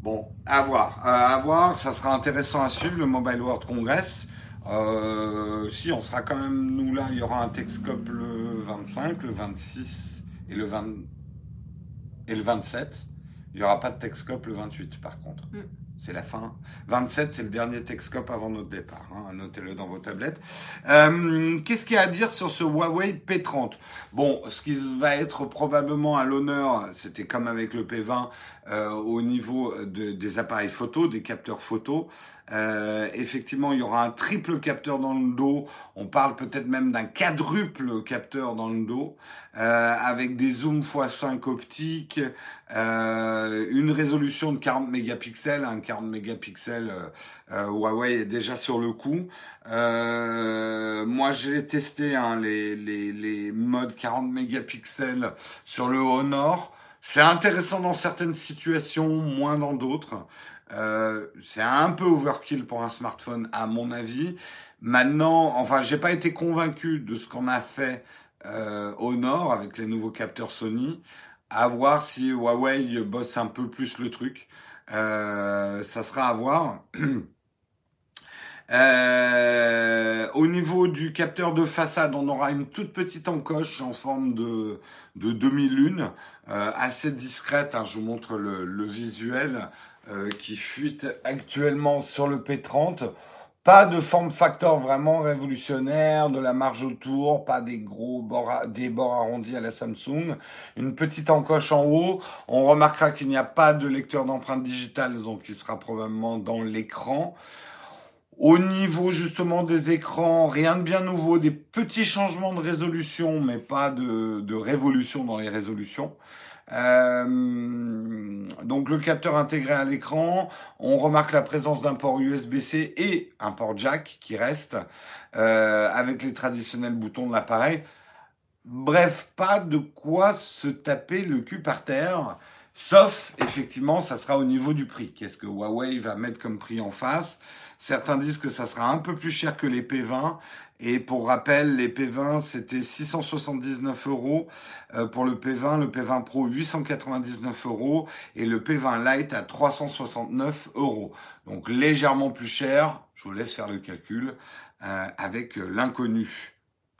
Bon, à voir. Euh, à voir, ça sera intéressant à suivre, le Mobile World Congress. Euh, si, on sera quand même, nous là, il y aura un Texcope le 25, le 26 et le 20 et le 27. Il n'y aura pas de Texcope le 28 par contre. Mm. C'est la fin. 27, c'est le dernier Texcope avant notre départ. Hein. Notez-le dans vos tablettes. Euh, Qu'est-ce qu'il y a à dire sur ce Huawei P30 Bon, ce qui va être probablement à l'honneur, c'était comme avec le P20, euh, au niveau de- des appareils photo, des capteurs photo. Euh, effectivement, il y aura un triple capteur dans le dos. On parle peut-être même d'un quadruple capteur dans le dos, euh, avec des zooms x5 optiques, euh, une résolution de 40 mégapixels. Un 40 mégapixels, euh, euh, Huawei est déjà sur le coup. Euh, moi, j'ai testé hein, les, les, les modes 40 mégapixels sur le Honor. C'est intéressant dans certaines situations, moins dans d'autres. Euh, c'est un peu overkill pour un smartphone, à mon avis. Maintenant, enfin, j'ai pas été convaincu de ce qu'on a fait euh, Honor avec les nouveaux capteurs Sony. À voir si Huawei bosse un peu plus le truc. Euh, ça sera à voir. Euh, au niveau du capteur de façade, on aura une toute petite encoche en forme de, de demi-lune, euh, assez discrète. hein, je vous montre le, le visuel euh, qui fuite actuellement sur le P30. Pas de forme factor vraiment révolutionnaire, de la marge autour, pas des gros bords, des bords arrondis à la Samsung. Une petite encoche en haut. On remarquera qu'il n'y a pas de lecteur d'empreintes digitales, donc il sera probablement dans l'écran. Au niveau justement des écrans, rien de bien nouveau, des petits changements de résolution, mais pas de, révolution dans les résolutions. Euh, donc le capteur intégré à l'écran, on remarque la présence d'un port USB-C et un port jack qui reste euh, avec les traditionnels boutons de l'appareil. Bref, pas de quoi se taper le cul par terre, sauf effectivement, ça sera au niveau du prix. Qu'est-ce que Huawei va mettre comme prix en face? Certains disent que ça sera un peu plus cher que les P20. Et pour rappel, les P20, c'était 679 euros euh, pour le P20, le P20 Pro 899 euros et le P20 Lite à 369 euros. Donc légèrement plus cher. Je vous laisse faire le calcul euh, avec l'inconnu.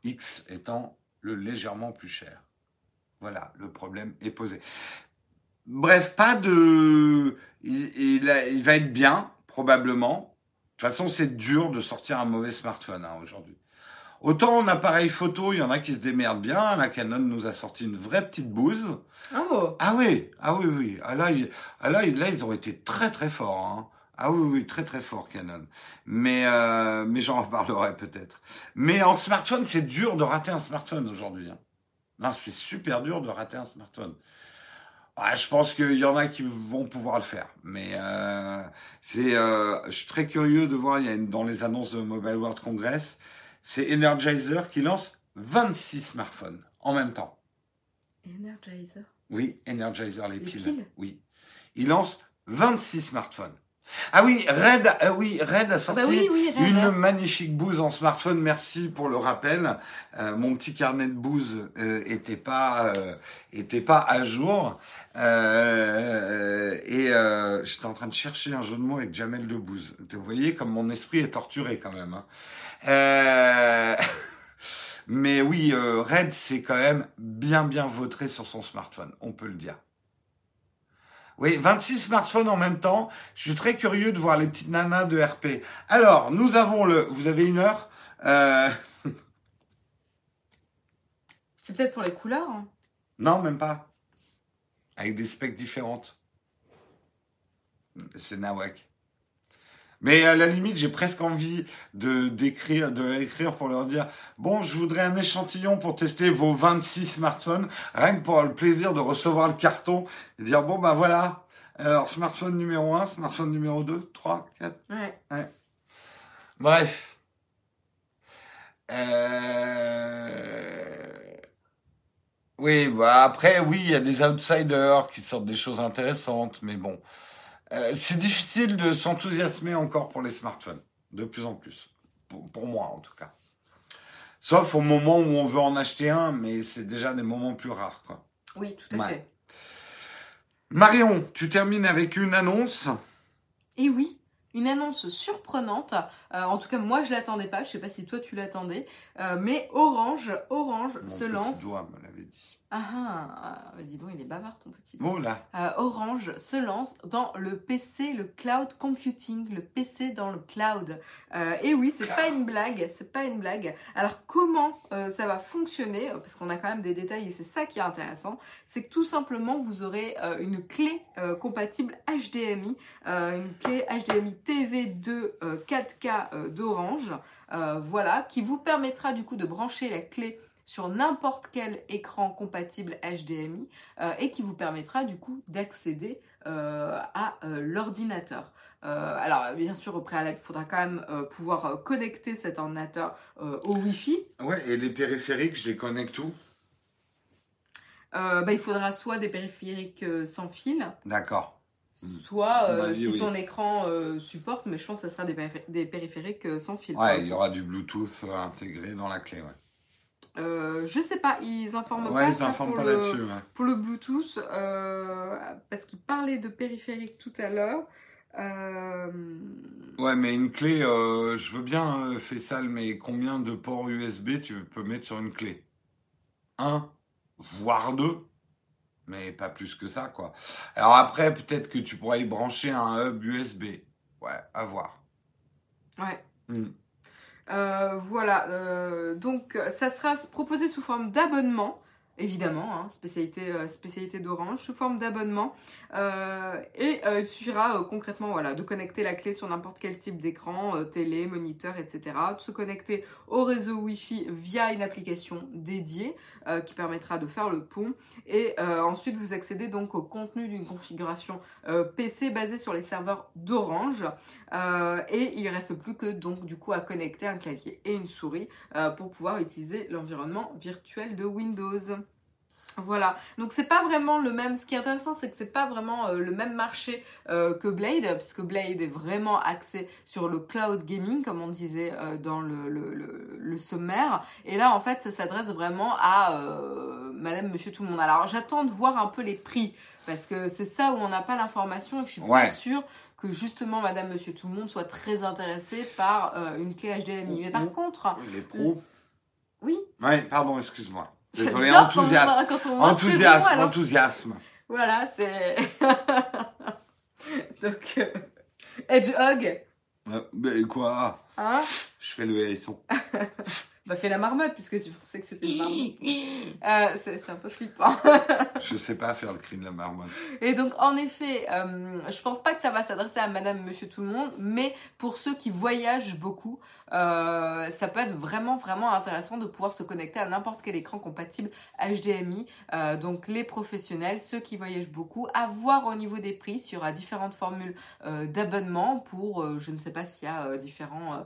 X étant le légèrement plus cher. Voilà, le problème est posé. Bref, pas de... Il va être bien, probablement. De toute façon, c'est dur de sortir un mauvais smartphone hein, aujourd'hui. Autant en appareil photo, il y en a qui se démerdent bien. La Canon nous a sorti une vraie petite bouse. Oh Ah oui, ah oui, oui. Ah là, ils, ah là, là, ils ont été très très forts. Hein. Ah oui, oui, très très forts Canon. Mais, euh, mais j'en reparlerai peut-être. Mais en smartphone, c'est dur de rater un smartphone aujourd'hui. Hein. Non, c'est super dur de rater un smartphone. Ah, je pense qu'il y en a qui vont pouvoir le faire. Mais euh, c'est, euh, je suis très curieux de voir, il y a une- dans les annonces de Mobile World Congress, c'est Energizer qui lance 26 smartphones en même temps. Energizer? Oui, Energizer, les, Les piles. piles? Oui. Il lance 26 smartphones. Ah oui, Red, ah oui, Red a Ah sorti bah oui, oui, Red, une hein. magnifique bouse en smartphone. Merci pour le rappel. Euh, mon petit carnet de bouse euh, était pas euh, était pas à jour. Euh, et euh, j'étais en train de chercher un jeu de mots avec Jamel Debbouze. Vous voyez comme mon esprit est torturé quand même. hein. Euh, Mais oui, euh, Red c'est quand même bien bien vautré sur son smartphone, on peut le dire. Oui, 26 smartphones en même temps. Je suis très curieux de voir les petites nanas de RP. Alors, nous avons le... Vous avez une heure Euh, C'est peut-être pour les couleurs. hein. Non, même pas. Avec des specs différentes. C'est Nawak. Mais à la limite, j'ai presque envie de d'écrire, de écrire pour leur dire bon, je voudrais un échantillon pour tester vos 26 smartphones, rien que pour le plaisir de recevoir le carton et dire bon bah voilà. Alors smartphone numéro 1, smartphone numéro 2, 3, 4. Ouais. Ouais. Bref. Euh... Oui, bah après, oui, il y a des outsiders qui sortent des choses intéressantes, mais bon. Euh, c'est difficile de s'enthousiasmer encore pour les smartphones, de plus en plus. Pour, pour moi, en tout cas. Sauf au moment où on veut en acheter un, mais c'est déjà des moments plus rares, quoi. Oui, tout à Ouais. fait. Marion, tu termines avec une annonce? Et oui, une annonce surprenante. Euh, en tout cas, moi, je l'attendais pas. Je sais pas si toi, tu l'attendais. Euh, mais Orange, Orange Mon se petit lance. doigt me l'avait dit. Ah ah, ah, dis donc, il est bavard ton petit doigt. Oh là. Euh, Orange se lance dans le PC, le cloud computing, le PC dans le cloud. Euh, et oui, c'est pas une blague, c'est pas une blague. Alors comment euh, ça va fonctionner Parce qu'on a quand même des détails et c'est ça qui est intéressant. C'est que tout simplement vous aurez euh, une clé euh, compatible HDMI, euh, une clé HDMI TV2 euh, 4K euh, d'Orange, euh, voilà, qui vous permettra du coup de brancher la clé sur n'importe quel écran compatible HDMI euh, et qui vous permettra du coup d'accéder euh, à euh, l'ordinateur. Euh, alors bien sûr au préalable il faudra quand même euh, pouvoir connecter cet ordinateur euh, au Wi-Fi. Ouais, et les périphériques, je les connecte où? Euh, bah, il faudra soit des périphériques euh, sans fil, D'accord. soit euh, si oui. ton écran euh, supporte, mais je pense que ça sera des, périph- des périphériques euh, sans fil. Ouais, il y aura du Bluetooth intégré dans la clé, ouais. Euh, je sais pas, ils informent Ouais, pas ils ça informent pour pas le- là-dessus, ouais. Pour le Bluetooth, euh, parce qu'il parlait de périphériques tout à l'heure. Euh, Ouais, mais une clé, je veux bien, euh, Faisal, mais combien de ports USB tu peux mettre sur une clé? Un, voire deux, mais pas plus que ça, quoi. Alors après, peut-être que tu pourrais y brancher un hub USB. Ouais, à voir. ouais. Hmm. Euh, voilà. euh, donc, ça sera proposé sous forme d'abonnement. Évidemment, hein, spécialité, euh, spécialité d'Orange, sous forme d'abonnement. Euh, et euh, il suffira concrètement voilà, de connecter la clé sur n'importe quel type d'écran, télé, moniteur, etc. De se connecter au réseau Wi-Fi via une application dédiée qui permettra de faire le pont. Et ensuite, vous accédez donc au contenu d'une configuration PC basée sur les serveurs d'Orange. Et il reste plus que donc du coup à connecter un clavier et une souris pour pouvoir utiliser l'environnement virtuel de Windows. Voilà, donc c'est pas vraiment le même. Ce qui est intéressant, c'est que c'est pas vraiment euh, le même marché euh, que Blade, puisque Blade est vraiment axé sur le cloud gaming, comme on disait euh, dans le, le, le, le sommaire. Et là, en fait, ça s'adresse vraiment à Madame, Monsieur, tout le monde. Alors, j'attends de voir un peu les prix, parce que c'est ça où on n'a pas l'information et je suis Ouais. pas sûre que justement Madame, Monsieur, tout le monde soit très intéressé par une clé HDMI. Mais par contre, Les pros. oui. Ouais, pardon, excuse-moi. Désolé, j'adore quand on- enthousiasme. quand on voit très bon, Enthousiasme, enthousiasme. Voilà, c'est. Donc, euh, Hedgehog, Euh, mais quoi? Hein? Je fais le hérisson. Bah, fais la marmotte, puisque tu pensais que c'était une marmotte. Euh, c'est c'est un peu flippant. Je sais pas faire le cri de la marmotte. Et donc, en effet, euh, je pense pas que ça va s'adresser à madame, monsieur, tout le monde, mais pour ceux qui voyagent beaucoup, euh, ça peut être vraiment, vraiment intéressant de pouvoir se connecter à n'importe quel écran compatible HDMI. Euh, donc, les professionnels, ceux qui voyagent beaucoup, à voir au niveau des prix aura différentes formules euh, d'abonnement pour, je ne sais pas s'il y a différents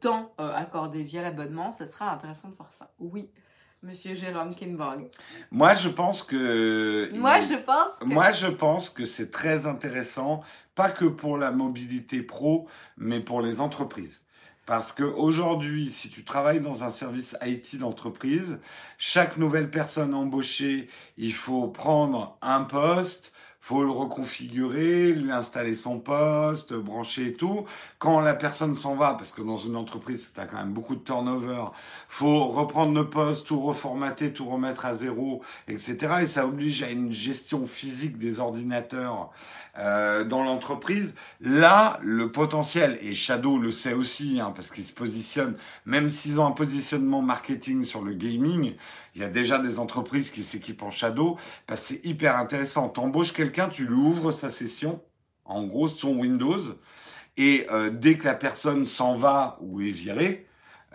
temps accordés via l'abonnement. Ça sera intéressant de voir ça. Oui, monsieur Jérôme Kinborg. Moi, je pense que. Moi, je pense que... Moi, je pense que c'est très intéressant, pas que pour la mobilité pro, mais pour les entreprises. Parce que aujourd'hui, si tu travailles dans un service IT d'entreprise, chaque nouvelle personne embauchée, il faut prendre un poste, faut le reconfigurer, lui installer son poste, brancher et tout. Quand la personne s'en va, parce que dans une entreprise, tu as quand même beaucoup de turnover, faut reprendre le poste, tout reformater, tout remettre à zéro, etc. Et ça oblige à une gestion physique des ordinateurs euh, dans l'entreprise. Là, le potentiel, et Shadow le sait aussi, hein, parce qu'il se positionne, même s'ils ont un positionnement marketing sur le gaming, il y a déjà des entreprises qui s'équipent en Shadow, que c'est hyper intéressant. T'embauches quelqu'un, tu lui ouvres sa session, en gros son Windows, Et euh, dès que la personne s'en va ou est virée,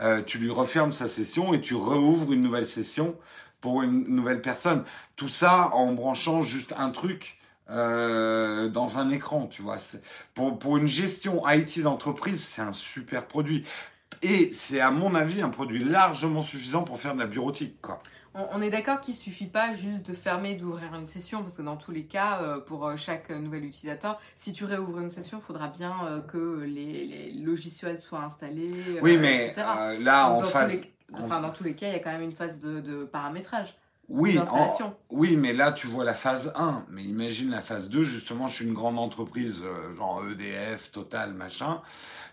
euh, tu lui refermes sa session et tu rouvres une nouvelle session pour une nouvelle personne. Tout ça en branchant juste un truc euh, dans un écran, tu vois. Pour une gestion IT d'entreprise, c'est un super produit. Et c'est à mon avis un produit largement suffisant pour faire de la bureautique, quoi on, est d'accord qu'il suffit pas juste de fermer, d'ouvrir une session, parce que dans tous les cas, euh, pour euh, chaque nouvel utilisateur, si tu réouvres une session, il faudra bien euh, que les, logiciels soient installés. Oui, mais là, en phase. Enfin, dans tous les cas, il y a quand même une phase de, paramétrage. Oui, oui, mais là, tu vois la phase 1. Mais imagine la phase 2. Justement, je suis une grande entreprise, genre EDF, Total, machin.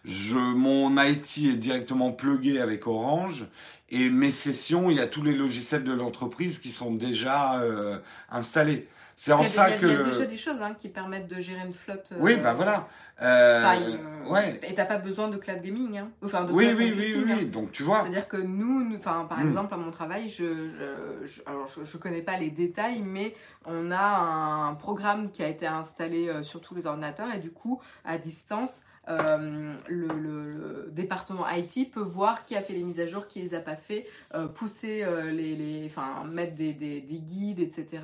Je, mon IT est directement plugué avec Orange et mes sessions, il y a tous les logiciels de l'entreprise qui sont déjà euh, installés. C'est en ça que. Il y a déjà des choses hein, qui permettent de gérer une flotte. Oui, ben voilà. Euh, ouais. Et t'as pas besoin de cloud gaming. Hein. Enfin, de oui, oui, oui, oui, hein. Donc tu vois. C'est-à-dire que nous, par hmm. exemple, à mon travail, je, je, alors, je, connais pas les détails, mais on a un programme qui a été installé euh, sur tous les ordinateurs et du coup, à distance, euh, le, département IT peut voir qui a fait les mises à jour, qui les a pas fait, euh, pousser euh, les, les, enfin mettre des, des, des guides, etc.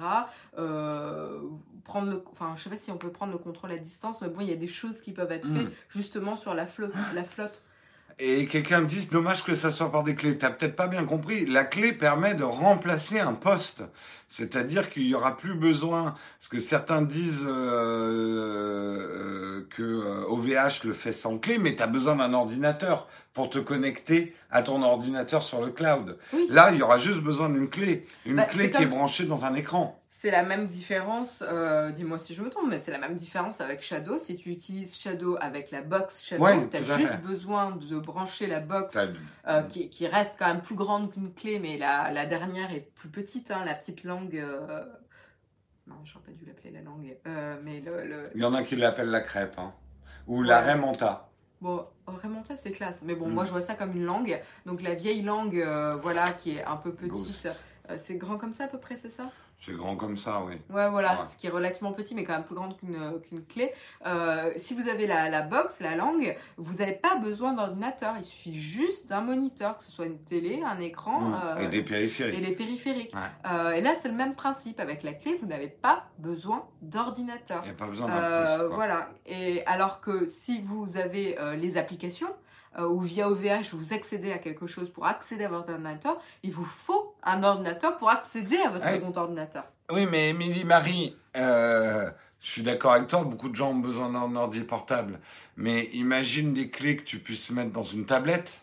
prendre le, enfin je sais pas si on peut prendre le contrôle à distance, mais bon il y a des choses qui peuvent être faites mm. justement sur la flotte, la flotte. Et quelqu'un me dit, dommage que ça soit par des clés. T'as peut-être pas bien compris. La clé permet de remplacer un poste. C'est-à-dire qu'il y aura plus besoin, parce que certains disent euh, que OVH euh, le fait sans clé, mais tu as besoin d'un ordinateur pour te connecter à ton ordinateur sur le cloud. Là, il y aura juste besoin d'une clé, une bah, clé qui est branchée dans un écran c'est la même différence, euh, dis-moi si je me trompe, mais c'est la même différence avec Shadow. Si tu utilises Shadow avec la box Shadow, tu as juste besoin de brancher la box euh, qui, reste quand même plus grande qu'une clé, mais la, la, dernière est plus petite, hein, la petite langue. Euh... Non, j'aurais pas dû l'appeler la langue. Euh, mais le, Il y en a qui l'appellent la crêpe, hein. ou la remonta. Bon, remonta c'est classe, mais bon, mm. moi je vois ça comme une langue. Donc la vieille langue, voilà, qui est un peu petite. C'est grand comme ça à peu près, c'est ça? C'est grand comme ça, oui. Ouais, voilà, ce qui est relativement petit, mais quand même plus grande qu'une clé. Euh, si vous avez la, la, box, la langue, vous n'avez pas besoin d'ordinateur. Il suffit juste d'un moniteur, que ce soit une télé, un écran. Mmh. Euh, et des périphériques. Et les périphériques. Euh, et là, c'est le même principe. Avec la clé, vous n'avez pas besoin d'ordinateur. Il n'y a pas besoin d'un Voilà. Et alors que si vous avez les applications, euh, ou via OVH vous accédez à quelque chose pour accéder à votre ordinateur, il vous faut un ordinateur pour accéder à votre second ordinateur. Oui, mais Émilie Marie, euh, je suis d'accord avec toi, beaucoup de gens ont besoin d'un ordi portable. Mais imagine des clés que tu puisses mettre dans une tablette,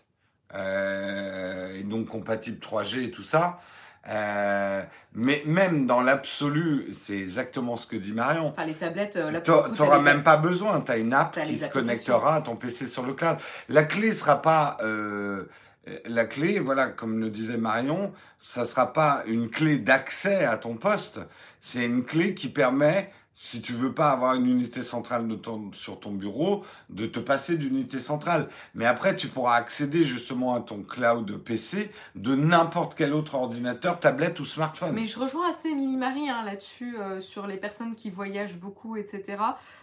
euh, et donc compatible 3G et tout ça. Euh, mais même dans l'absolu, c'est exactement ce que dit Marion. Enfin, les tablettes, euh, tu n'auras même pas besoin. Tu as une app qui se connectera à ton PC sur le cloud. La clé sera pas. Euh, la clé, voilà, comme le disait Marion, ça sera pas une clé d'accès à ton poste. C'est une clé qui permet si tu veux pas avoir une unité centrale sur ton bureau, de te passer d'unité centrale. Mais après, tu pourras accéder justement à ton cloud PC de n'importe quel autre ordinateur, tablette ou smartphone. Mais je rejoins assez Émilie Marie hein, là-dessus, euh, sur les personnes qui voyagent beaucoup, etc.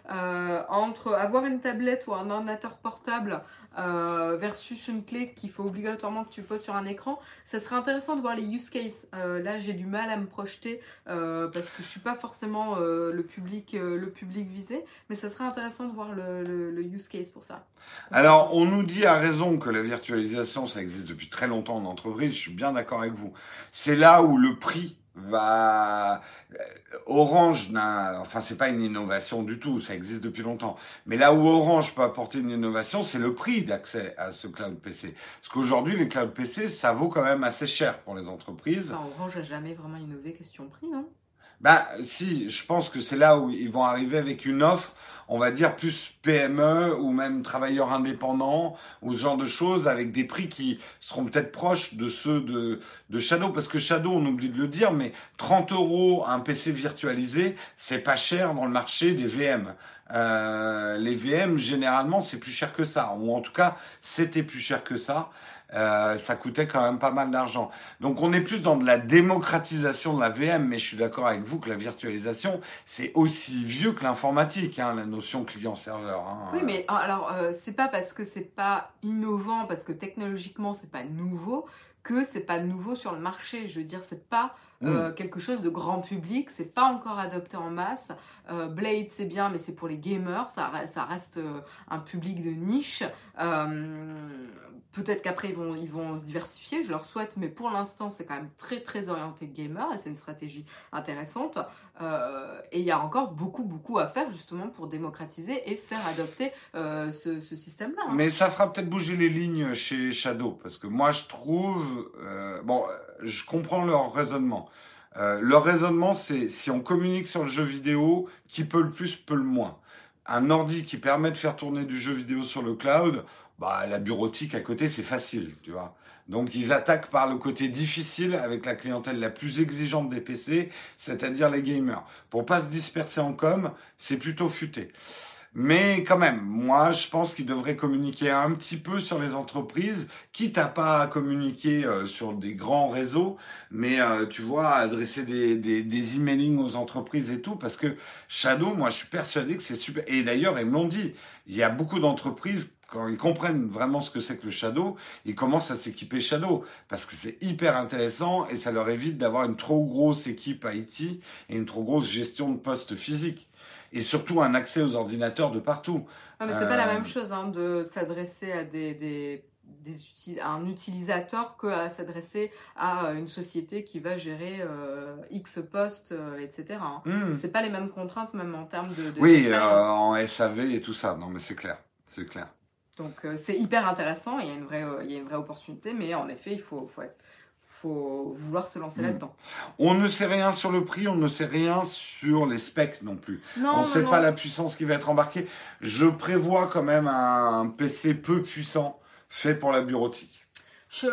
Euh, entre avoir une tablette ou un ordinateur portable euh, versus une clé qu'il faut obligatoirement que tu poses sur un écran, ça serait intéressant de voir les use cases. là, j'ai du mal à me projeter parce que je suis pas forcément le public, le public visé, mais ça serait intéressant de voir le, le use case pour ça. Alors, on nous dit à raison que la virtualisation, ça existe depuis très longtemps en entreprise. Je suis bien d'accord avec vous. C'est là où le prix va euh, Orange n'a enfin c'est pas une innovation du tout, ça existe depuis longtemps. Mais là où Orange peut apporter une innovation, c'est le prix d'accès à ce cloud PC. Parce qu'aujourd'hui les cloud PC, ça vaut quand même assez cher pour les entreprises. Orange a jamais vraiment innové question prix, non? Bah si, je pense que c'est là où ils vont arriver avec une offre on va dire plus PME ou même travailleurs indépendants ou ce genre de choses avec des prix qui seront peut-être proches de ceux de, de Shadow parce que Shadow on oublie de le dire mais 30 euros un PC virtualisé c'est pas cher dans le marché des VM. Euh, les VM généralement c'est plus cher que ça ou en tout cas c'était plus cher que ça. Euh, ça coûtait quand même pas mal d'argent. Donc on est plus dans de la démocratisation de la VM, mais je suis d'accord avec vous que la virtualisation, c'est aussi vieux que l'informatique. Hein. notion client-serveur. Hein. Oui, mais alors, euh, c'est pas parce que c'est pas innovant, parce que technologiquement, c'est pas nouveau, que c'est pas nouveau sur le marché. Je veux dire, c'est pas euh, mm. quelque chose de grand public, c'est pas encore adopté en masse. Euh, Blade c'est bien, mais c'est pour les gamers, ça, ça reste euh, un public de niche. Peut-être qu'après ils vont, ils vont se diversifier, je leur souhaite, mais pour l'instant c'est quand même très très orienté gamer et c'est une stratégie intéressante. et il y a encore beaucoup beaucoup à faire justement pour démocratiser et faire adopter ce, ce système-là. Hein. Mais ça fera peut-être bouger les lignes chez Shadow, parce que moi je trouve, bon, je comprends leur raisonnement. Euh, leur raisonnement, c'est si on communique sur le jeu vidéo, qui peut le plus, peut le moins. Un ordi qui permet de faire tourner du jeu vidéo sur le cloud, bah, la bureautique à côté, c'est facile, tu vois. Donc, ils attaquent par le côté difficile avec la clientèle la plus exigeante des PC, c'est-à-dire les gamers. Pour pas se disperser en com, c'est plutôt futé. Mais quand même, moi, je pense qu'il devrait communiquer un petit peu sur les entreprises, quitte à pas communiquer euh, sur des grands réseaux, mais euh, tu vois, adresser des, des, des emailing aux entreprises et tout, parce que Shadow, moi, je suis persuadé que c'est super. Et d'ailleurs, ils me l'ont dit, il y a beaucoup d'entreprises quand ils comprennent vraiment ce que c'est que le Shadow, ils commencent à s'équiper Shadow parce que c'est hyper intéressant et ça leur évite d'avoir une trop grosse équipe IT et une trop grosse gestion de poste physique et surtout un accès aux ordinateurs de partout. Non, mais c'est pas la euh, même chose hein, de s'adresser à des, des, un utilisateur que à s'adresser à une société qui va gérer euh, X postes, euh, etc. Hein. Hmm. C'est pas les mêmes contraintes, même en termes de. oui, en SAV et tout ça. Non, mais c'est clair, c'est clair. Donc c'est hyper intéressant. Il y a une vraie, il y a une vraie opportunité, mais en effet, il faut, faut être faut vouloir se lancer hmm. là-dedans. On ne sait rien sur le prix, on ne sait rien sur les specs non plus. on ne sait pas la puissance qui va être embarquée. Je prévois quand même un PC peu puissant fait pour la bureautique.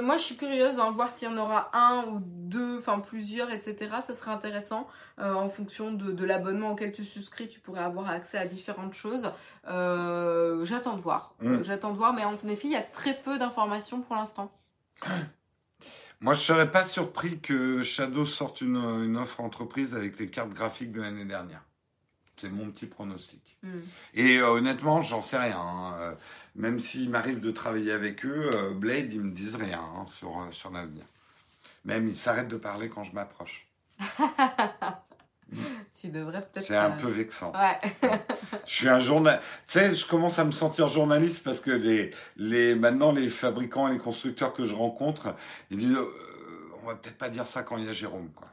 Moi, je suis curieuse de voir s'il y en aura un ou deux, enfin plusieurs, etc. Ça serait intéressant. Euh, en fonction de, l'abonnement auquel tu souscris, tu pourrais avoir accès à différentes choses. Euh, j'attends de voir. Hmm. J'attends de voir, mais en effet, il y a très peu d'informations pour l'instant. Moi, je serais pas surpris que Shadow sorte une, offre entreprise avec les cartes graphiques de l'année dernière. C'est mon petit pronostic. Hmm. Et euh, honnêtement, j'en sais rien. Hein. Euh, même s'il m'arrive de travailler avec eux, euh, Blade, ils me disent rien hein, sur, sur l'avenir. Même ils s'arrêtent de parler quand je m'approche. tu devrais peut-être. C'est un peu vexant. Ouais. je suis un journaliste. Tu sais, je commence à me sentir journaliste parce que les, les, maintenant, les fabricants et les constructeurs que je rencontre, ils disent euh, on va peut-être pas dire ça quand il y a Jérôme, quoi.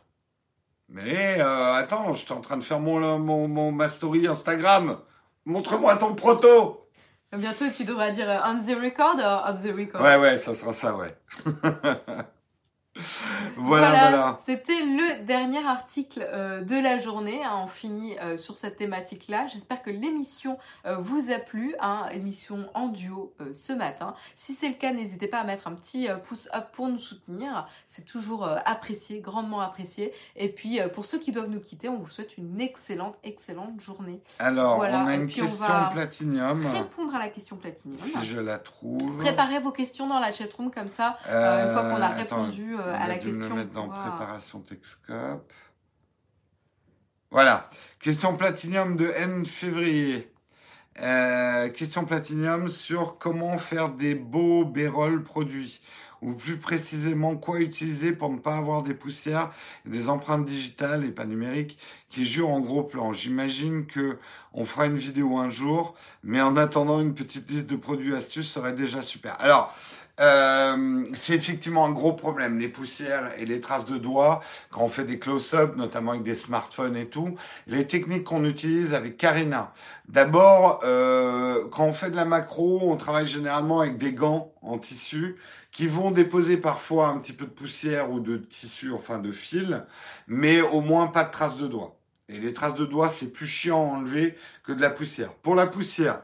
Mais euh, attends, je suis en train de faire mon, mon, mon ma story Instagram. Montre-moi ton proto. Bientôt, tu devras dire euh, on the record ou off the record. Ouais, ouais, ça sera ça, ouais. voilà, voilà. C'était le dernier article euh, de la journée. Hein, on finit euh, sur cette thématique-là. J'espère que l'émission euh, vous a plu. Hein, émission en duo ce matin. Si c'est le cas, n'hésitez pas à mettre un petit pouce up pour nous soutenir. C'est toujours apprécié, grandement apprécié. Et puis, pour ceux qui doivent nous quitter, on vous souhaite une excellente, excellente journée. Alors, on a une question platinium. Répondre à la question platinium. Si je la trouve. Préparez vos questions dans la chatroom comme ça. une fois qu'on a répondu euh, à la question. me mettre dans préparation Texcope. Voilà. Question platinium de N février. Euh, question platinium sur comment faire des beaux bérols produits ou plus précisément quoi utiliser pour ne pas avoir des poussières, des empreintes digitales et pas numériques qui jurent en gros plan. J'imagine que on fera une vidéo un jour, mais en attendant une petite liste de produits astuces serait déjà super. Alors, euh, c'est effectivement un gros problème, les poussières et les traces de doigts, quand on fait des close-up, notamment avec des smartphones et tout. Les techniques qu'on utilise avec Karina. D'abord, euh, quand on fait de la macro, on travaille généralement avec des gants en tissu qui vont déposer parfois un petit peu de poussière ou de tissu, enfin de fil, mais au moins pas de traces de doigts. Et les traces de doigts, c'est plus chiant à enlever que de la poussière. Pour la poussière,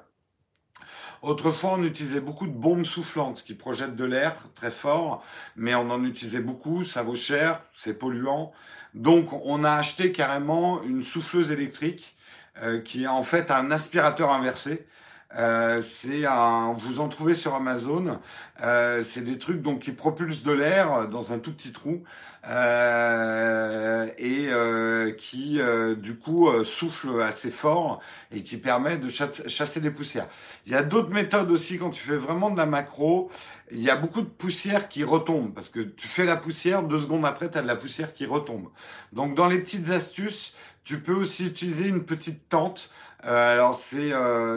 Autrefois, on utilisait beaucoup de bombes soufflantes qui projettent de l'air très fort, mais on en utilisait beaucoup, ça vaut cher, c'est polluant. Donc, on a acheté carrément une souffleuse électrique euh, qui est en fait un aspirateur inversé. Euh, c'est un, vous en trouvez sur Amazon. Euh, c'est des trucs donc qui propulsent de l'air dans un tout petit trou euh, et euh, qui euh, du coup souffle assez fort et qui permet de chasser des poussières. Il y a d'autres méthodes aussi quand tu fais vraiment de la macro. Il y a beaucoup de poussière qui retombe parce que tu fais la poussière, deux secondes après, tu as de la poussière qui retombe. Donc dans les petites astuces, tu peux aussi utiliser une petite tente. alors c'est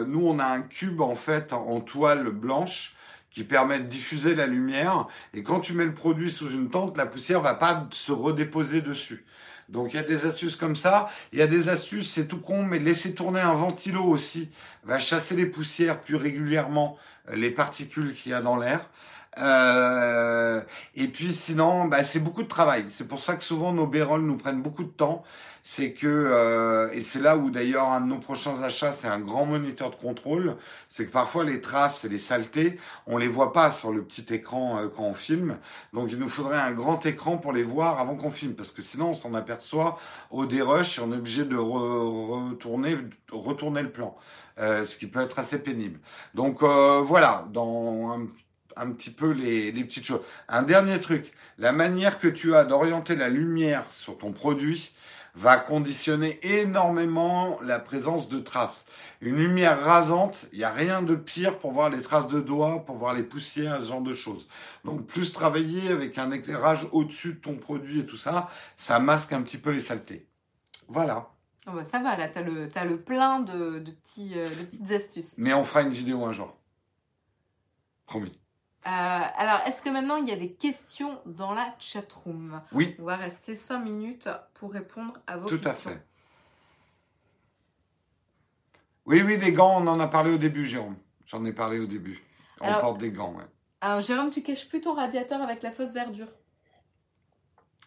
nous on a un cube en fait en toile blanche qui permet de diffuser la lumière. Et quand tu mets le produit sous une tente, la poussière va pas se redéposer dessus. Donc il y a des astuces comme ça. Il y a des astuces, c'est tout con, mais laisser tourner un ventilo aussi va chasser les poussières plus régulièrement, euh, les particules qu'il y a dans l'air. Euh, et puis sinon, bah, c'est beaucoup de travail. C'est pour ça que souvent nos béroles nous prennent beaucoup de temps. C'est que, euh, et c'est là où d'ailleurs un de nos prochains achats, c'est un grand moniteur de contrôle. C'est que parfois les traces et les saletés, on les voit pas sur le petit écran euh, quand on filme. Donc il nous faudrait un grand écran pour les voir avant qu'on filme, parce que sinon on s'en aperçoit au dérush et on est obligé de retourner, retourner le plan. Euh, ce qui peut être assez pénible. Donc euh, voilà, dans un un petit peu les, petites choses. Un dernier truc, la manière que tu as d'orienter la lumière sur ton produit va conditionner énormément la présence de traces. Une lumière rasante, il n'y a rien de pire pour voir les traces de doigts, pour voir les poussières, ce genre de choses. Donc plus travailler avec un éclairage au-dessus de ton produit et tout ça, ça masque un petit peu les saletés. Voilà. Oh bah ça va, là, tu as le, as le plein de, petits, euh, de petites astuces. Mais on fera une vidéo un jour. Promis. Euh, alors, est-ce que maintenant il y a des questions dans la chatroom? Oui. On va rester 5 minutes pour répondre à vos questions. Tout à fait. Oui, oui, les gants, on en a parlé au début, Jérôme. J'en ai parlé au début. On porte des gants, ouais. Alors, Jérôme, tu caches plus ton radiateur avec la fausse verdure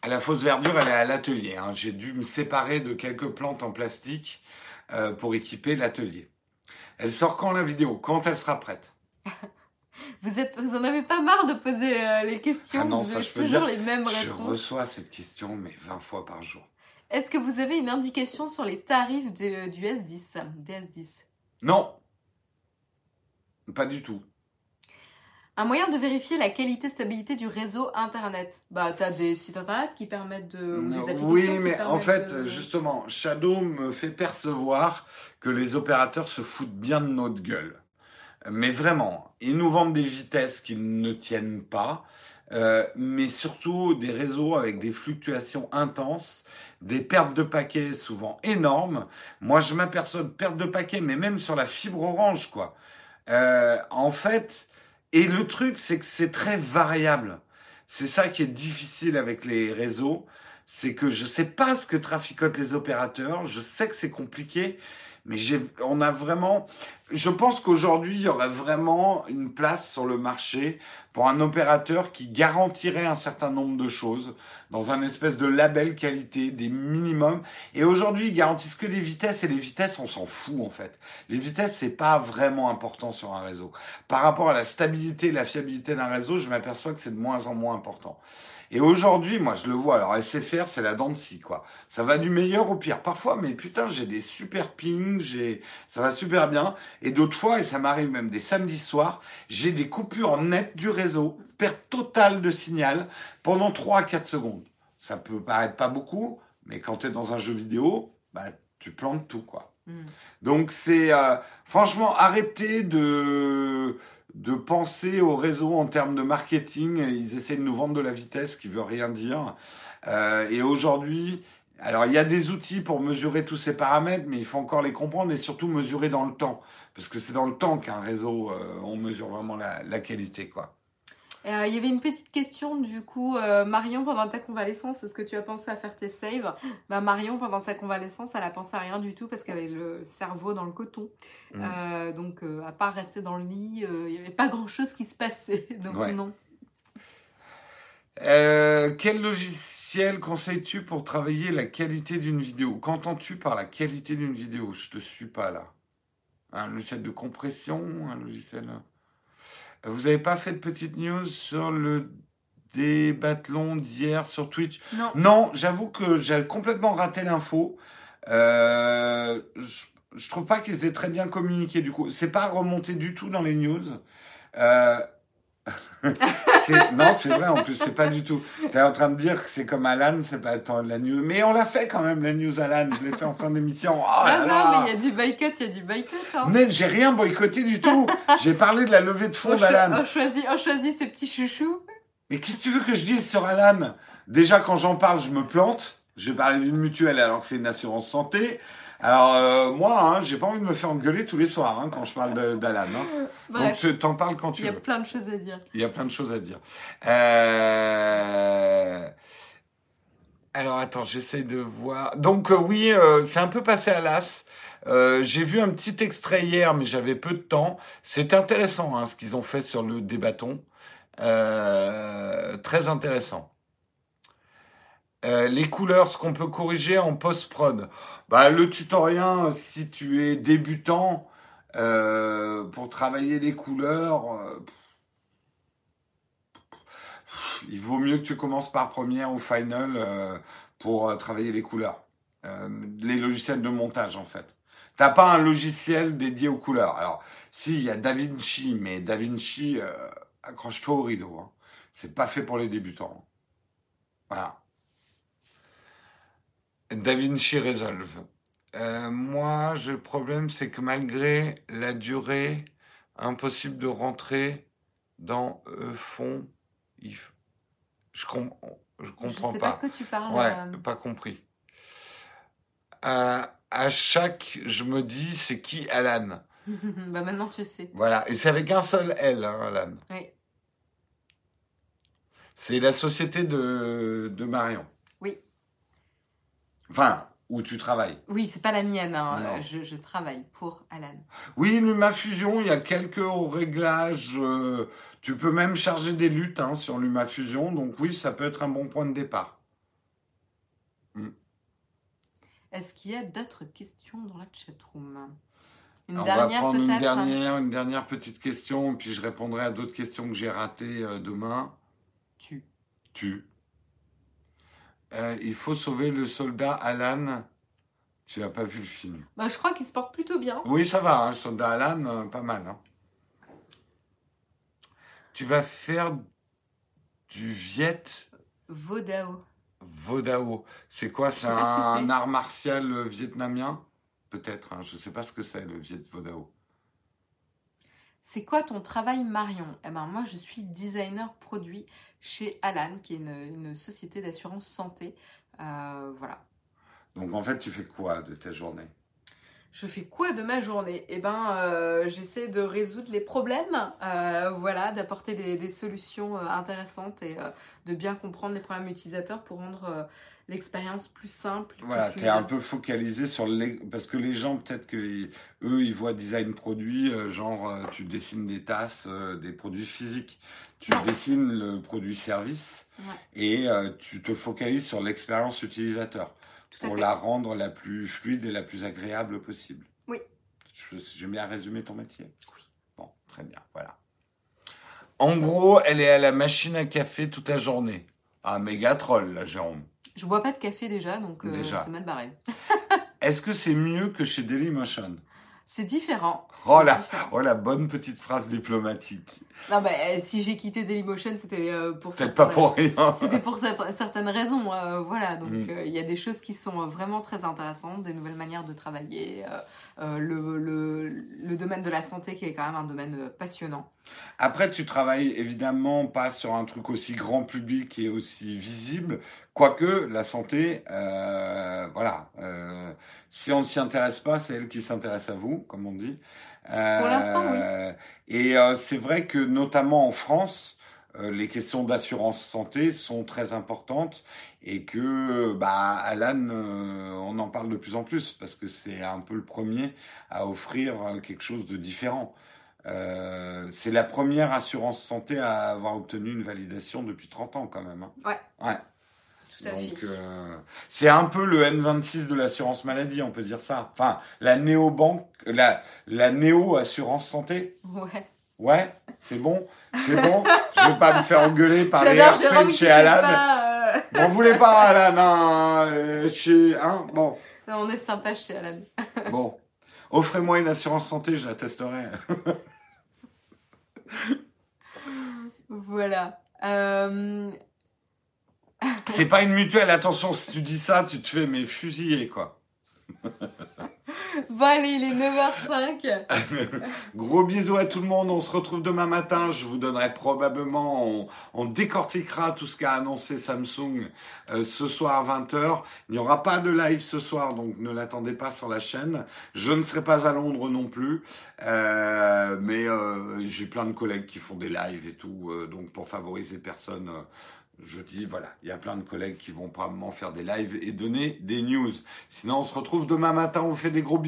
La fausse verdure, elle est à l'atelier. Hein. J'ai dû me séparer de quelques plantes en plastique euh, pour équiper l'atelier. Elle sort quand la vidéo? Quand elle sera prête? Vous, êtes, vous en avez pas marre de poser euh, les questions ah non, Vous ça, avez je toujours les mêmes réponses Je reçois cette question, mais 20 fois par jour. Est-ce que vous avez une indication sur les tarifs de, du S10, des S10 Non. Pas du tout. Un moyen de vérifier la qualité stabilité du réseau internet. Bah, tu as des sites internet qui permettent de. oui, mais en fait, justement, Shadow me fait percevoir que les opérateurs se foutent bien de notre gueule. Mais vraiment, ils nous vendent des vitesses qui ne tiennent pas, euh, mais surtout des réseaux avec des fluctuations intenses, des pertes de paquets souvent énormes. Moi, je m'aperçois de pertes de paquets, mais même sur la fibre orange, quoi. Euh, en fait, et le truc, c'est que c'est très variable. C'est ça qui est difficile avec les réseaux, c'est que je sais pas ce que traficotent les opérateurs, je sais que c'est compliqué, mais on a vraiment, je pense qu'aujourd'hui, il y aurait vraiment une place sur le marché pour un opérateur qui garantirait un certain nombre de choses dans un espèce de label qualité, des minimums. Et aujourd'hui, ils garantissent que les vitesses et les vitesses, on s'en fout en fait. Les vitesses, c'est pas vraiment important sur un réseau. Par rapport à la stabilité et la fiabilité d'un réseau, je m'aperçois que c'est de moins en moins important. Et aujourd'hui, moi, je le vois. Alors, SFR, c'est la dent de scie, quoi. Ça va du meilleur au pire. Parfois, mais putain, j'ai des super pings, j'ai, ça va super bien. Et d'autres fois, et ça m'arrive même des samedis soirs, j'ai des coupures nettes du réseau, perte totale de signal pendant 3 à 4 secondes. Ça peut paraître pas beaucoup, mais quand tu es dans un jeu vidéo, bah, tu plantes tout, quoi. Hmm. Donc, c'est, euh, franchement, arrêtez de, de penser au réseau en termes de marketing. Ils essaient de nous vendre de la vitesse, qui veut rien dire. Euh, et aujourd'hui, alors il y a des outils pour mesurer tous ces paramètres, mais il faut encore les comprendre et surtout mesurer dans le temps, parce que c'est dans le temps qu'un réseau, euh, on mesure vraiment la, la qualité, quoi. Euh, il y avait une petite question du coup, euh, Marion, pendant ta convalescence, est-ce que tu as pensé à faire tes saves? Bah, Marion, pendant sa convalescence, elle a pensé à rien du tout parce qu'elle avait le cerveau dans le coton. Mm. Euh, donc, à part rester dans le lit, il n'y avait pas grand-chose qui se passait. Donc, non. quel logiciel conseilles-tu pour travailler la qualité d'une vidéo? Qu'entends-tu par la qualité d'une vidéo? Je te suis pas là. Un logiciel de compression Un logiciel vous n'avez pas fait de petite news sur le débathlon d'hier sur Twitch? Non. Non, j'avoue que j'ai complètement raté l'info. Euh, je trouve pas qu'ils aient très bien communiqué du coup. C'est pas remonté du tout dans les news. Euh, non, c'est vrai, en plus, c'est pas du tout. Tu es en train de dire que c'est comme Alan, c'est pas tant la news. Mais on l'a fait quand même, la news Alan. Je l'ai fait en fin d'émission. Oh Ah là. non, mais il y a du boycott, il y a du boycott. Hein. Ned, j'ai rien boycotté du tout. J'ai parlé de la levée de fonds d'Alan. on choisit, on choisit ses petits chouchous. Mais qu'est-ce que tu veux que je dise sur Alan? Déjà, quand j'en parle, je me plante. Je vais parler d'une mutuelle alors que c'est une assurance santé. Alors, euh, moi, hein, j'ai pas envie de me faire engueuler tous les soirs hein, quand je parle d'Alan. hein. Donc, tu t'en parles quand tu il y a veux. plein de choses à dire. Il y a plein de choses à dire. Euh, Alors, attends, j'essaie de voir. Donc, euh, oui, c'est un peu passé à l'as. J'ai vu un petit extrait hier, mais j'avais peu de temps. C'est intéressant hein, ce qu'ils ont fait sur le débatton. Très intéressant. Les couleurs, ce qu'on peut corriger en post-prod. Bah, le tutoriel, si tu es débutant, euh, pour travailler les couleurs, euh, il vaut mieux que tu commences par première ou final euh, pour travailler les couleurs. Les logiciels de montage, en fait. T'as pas un logiciel dédié aux couleurs. Alors, si, il y a DaVinci, mais DaVinci, accroche-toi au rideau. Hein. C'est pas fait pour les débutants. Voilà. DaVinci Resolve. Euh, moi, le problème, c'est que malgré la durée, impossible de rentrer dans euh, fond. Je, com- je comprends je sais pas. pas de quoi tu parles. Ouais, euh. pas compris. À, à chaque, je me dis, c'est qui Alan? Bah maintenant tu sais. Voilà, et c'est avec un seul L, hein, Alan. Oui. C'est la société de, de Marion. Enfin, où tu travailles. Oui, c'est pas la mienne. hein. Je, je travaille pour Alan. Oui, LumaFusion, il y a quelques réglages. euh, tu peux même charger des luttes hein, sur LumaFusion. Donc oui, ça peut être un bon point de départ. Est-ce qu'il y a d'autres questions dans la chatroom? Une Alors, on va dernière prendre dernière, une dernière petite question, puis je répondrai à d'autres questions que j'ai ratées euh, demain. Tu. Tu. Euh, il faut sauver le soldat Alan. Tu n'as pas vu le film. Bah, je crois qu'il se porte plutôt bien. Oui, ça va, hein, soldat Alan, euh, pas mal. hein. Tu vas faire du Viet Vodao. Vodao. C'est quoi? C'est ce un, art martial euh, vietnamien? Peut-être, hein, je ne sais pas ce que c'est le Viet Vodao. C'est quoi ton travail Marion? Eh ben moi je suis designer produit chez Alan, qui est une, une société d'assurance santé. Euh, voilà. Donc en fait, tu fais quoi de ta journée? Je fais quoi de ma journée? Eh ben, euh, j'essaie de résoudre les problèmes, euh, voilà, d'apporter des, des solutions euh, intéressantes et euh, de bien comprendre les problèmes utilisateurs pour rendre euh, l'expérience plus simple. Voilà, tu es un peu focalisé sur les... Parce que les gens, peut-être que eux, ils voient design produit, euh, genre euh, tu dessines des tasses, euh, des produits physiques. Tu dessines le produit service Ouais. et euh, tu te focalises sur l'expérience utilisateur Tout pour la rendre la plus fluide et la plus agréable possible. Oui. Je- J'ai bien résumé ton métier. Oui. Bon, très bien, voilà. En gros, elle est à la machine à café toute la journée. Ah, méga troll, là, Jérôme. Je bois pas de café déjà, donc euh, c'est mal barré. Est-ce que c'est mieux que chez Dailymotion? C'est différent. Oh la, différent. oh la bonne petite phrase diplomatique. Non, bah, euh, si j'ai quitté Dailymotion, c'était euh, pour Peut-être pas pour rien. C'était pour certaines raisons, euh, voilà. Donc Mm. euh, il y a des choses qui sont vraiment très intéressantes, des nouvelles manières de travailler, euh, le, le, le domaine de la santé qui est quand même un domaine passionnant. Après, tu travailles évidemment pas sur un truc aussi grand public et aussi visible, quoique la santé, euh, voilà. euh, si on ne s'y intéresse pas, c'est elle qui s'intéresse à vous, comme on dit. Pour l'instant, oui. Et euh, c'est vrai que notamment en France, euh, les questions d'assurance santé sont très importantes et que bah, Alan, euh, on en parle de plus en plus parce que c'est un peu le premier à offrir euh, quelque chose de différent. Euh, c'est la première assurance santé à avoir obtenu une validation depuis 30 ans quand même. hein. Ouais. Ouais. Tout à Donc euh, c'est un peu le N26 de l'assurance maladie, on peut dire ça. Enfin, la néo-banque, la, la néo-assurance santé. Ouais. Ouais, c'est bon, c'est bon. Je vais pas me faire engueuler par les RP de chez Alan. pas, euh, Bon, vous voulez pas Alan, hein, euh, chez, hein, bon, On est sympa chez Alan. bon. Offrez-moi une assurance santé, je la testerai. voilà. Euh, C'est pas une mutuelle, attention, si tu dis ça, tu te fais mes fusiller, quoi. Bon allez, il est 9h05. Gros bisous à tout le monde. On se retrouve demain matin. Je vous donnerai probablement, on, on décortiquera tout ce qu'a annoncé Samsung euh, ce soir à 20h. Il n'y aura pas de live ce soir, donc ne l'attendez pas sur la chaîne. Je ne serai pas à Londres non plus, euh, mais euh, j'ai plein de collègues qui font des lives et tout, donc pour favoriser personne. Je dis, voilà, il y a plein de collègues qui vont probablement faire des lives et donner des news. Sinon, on se retrouve demain matin, on fait des gros bisous.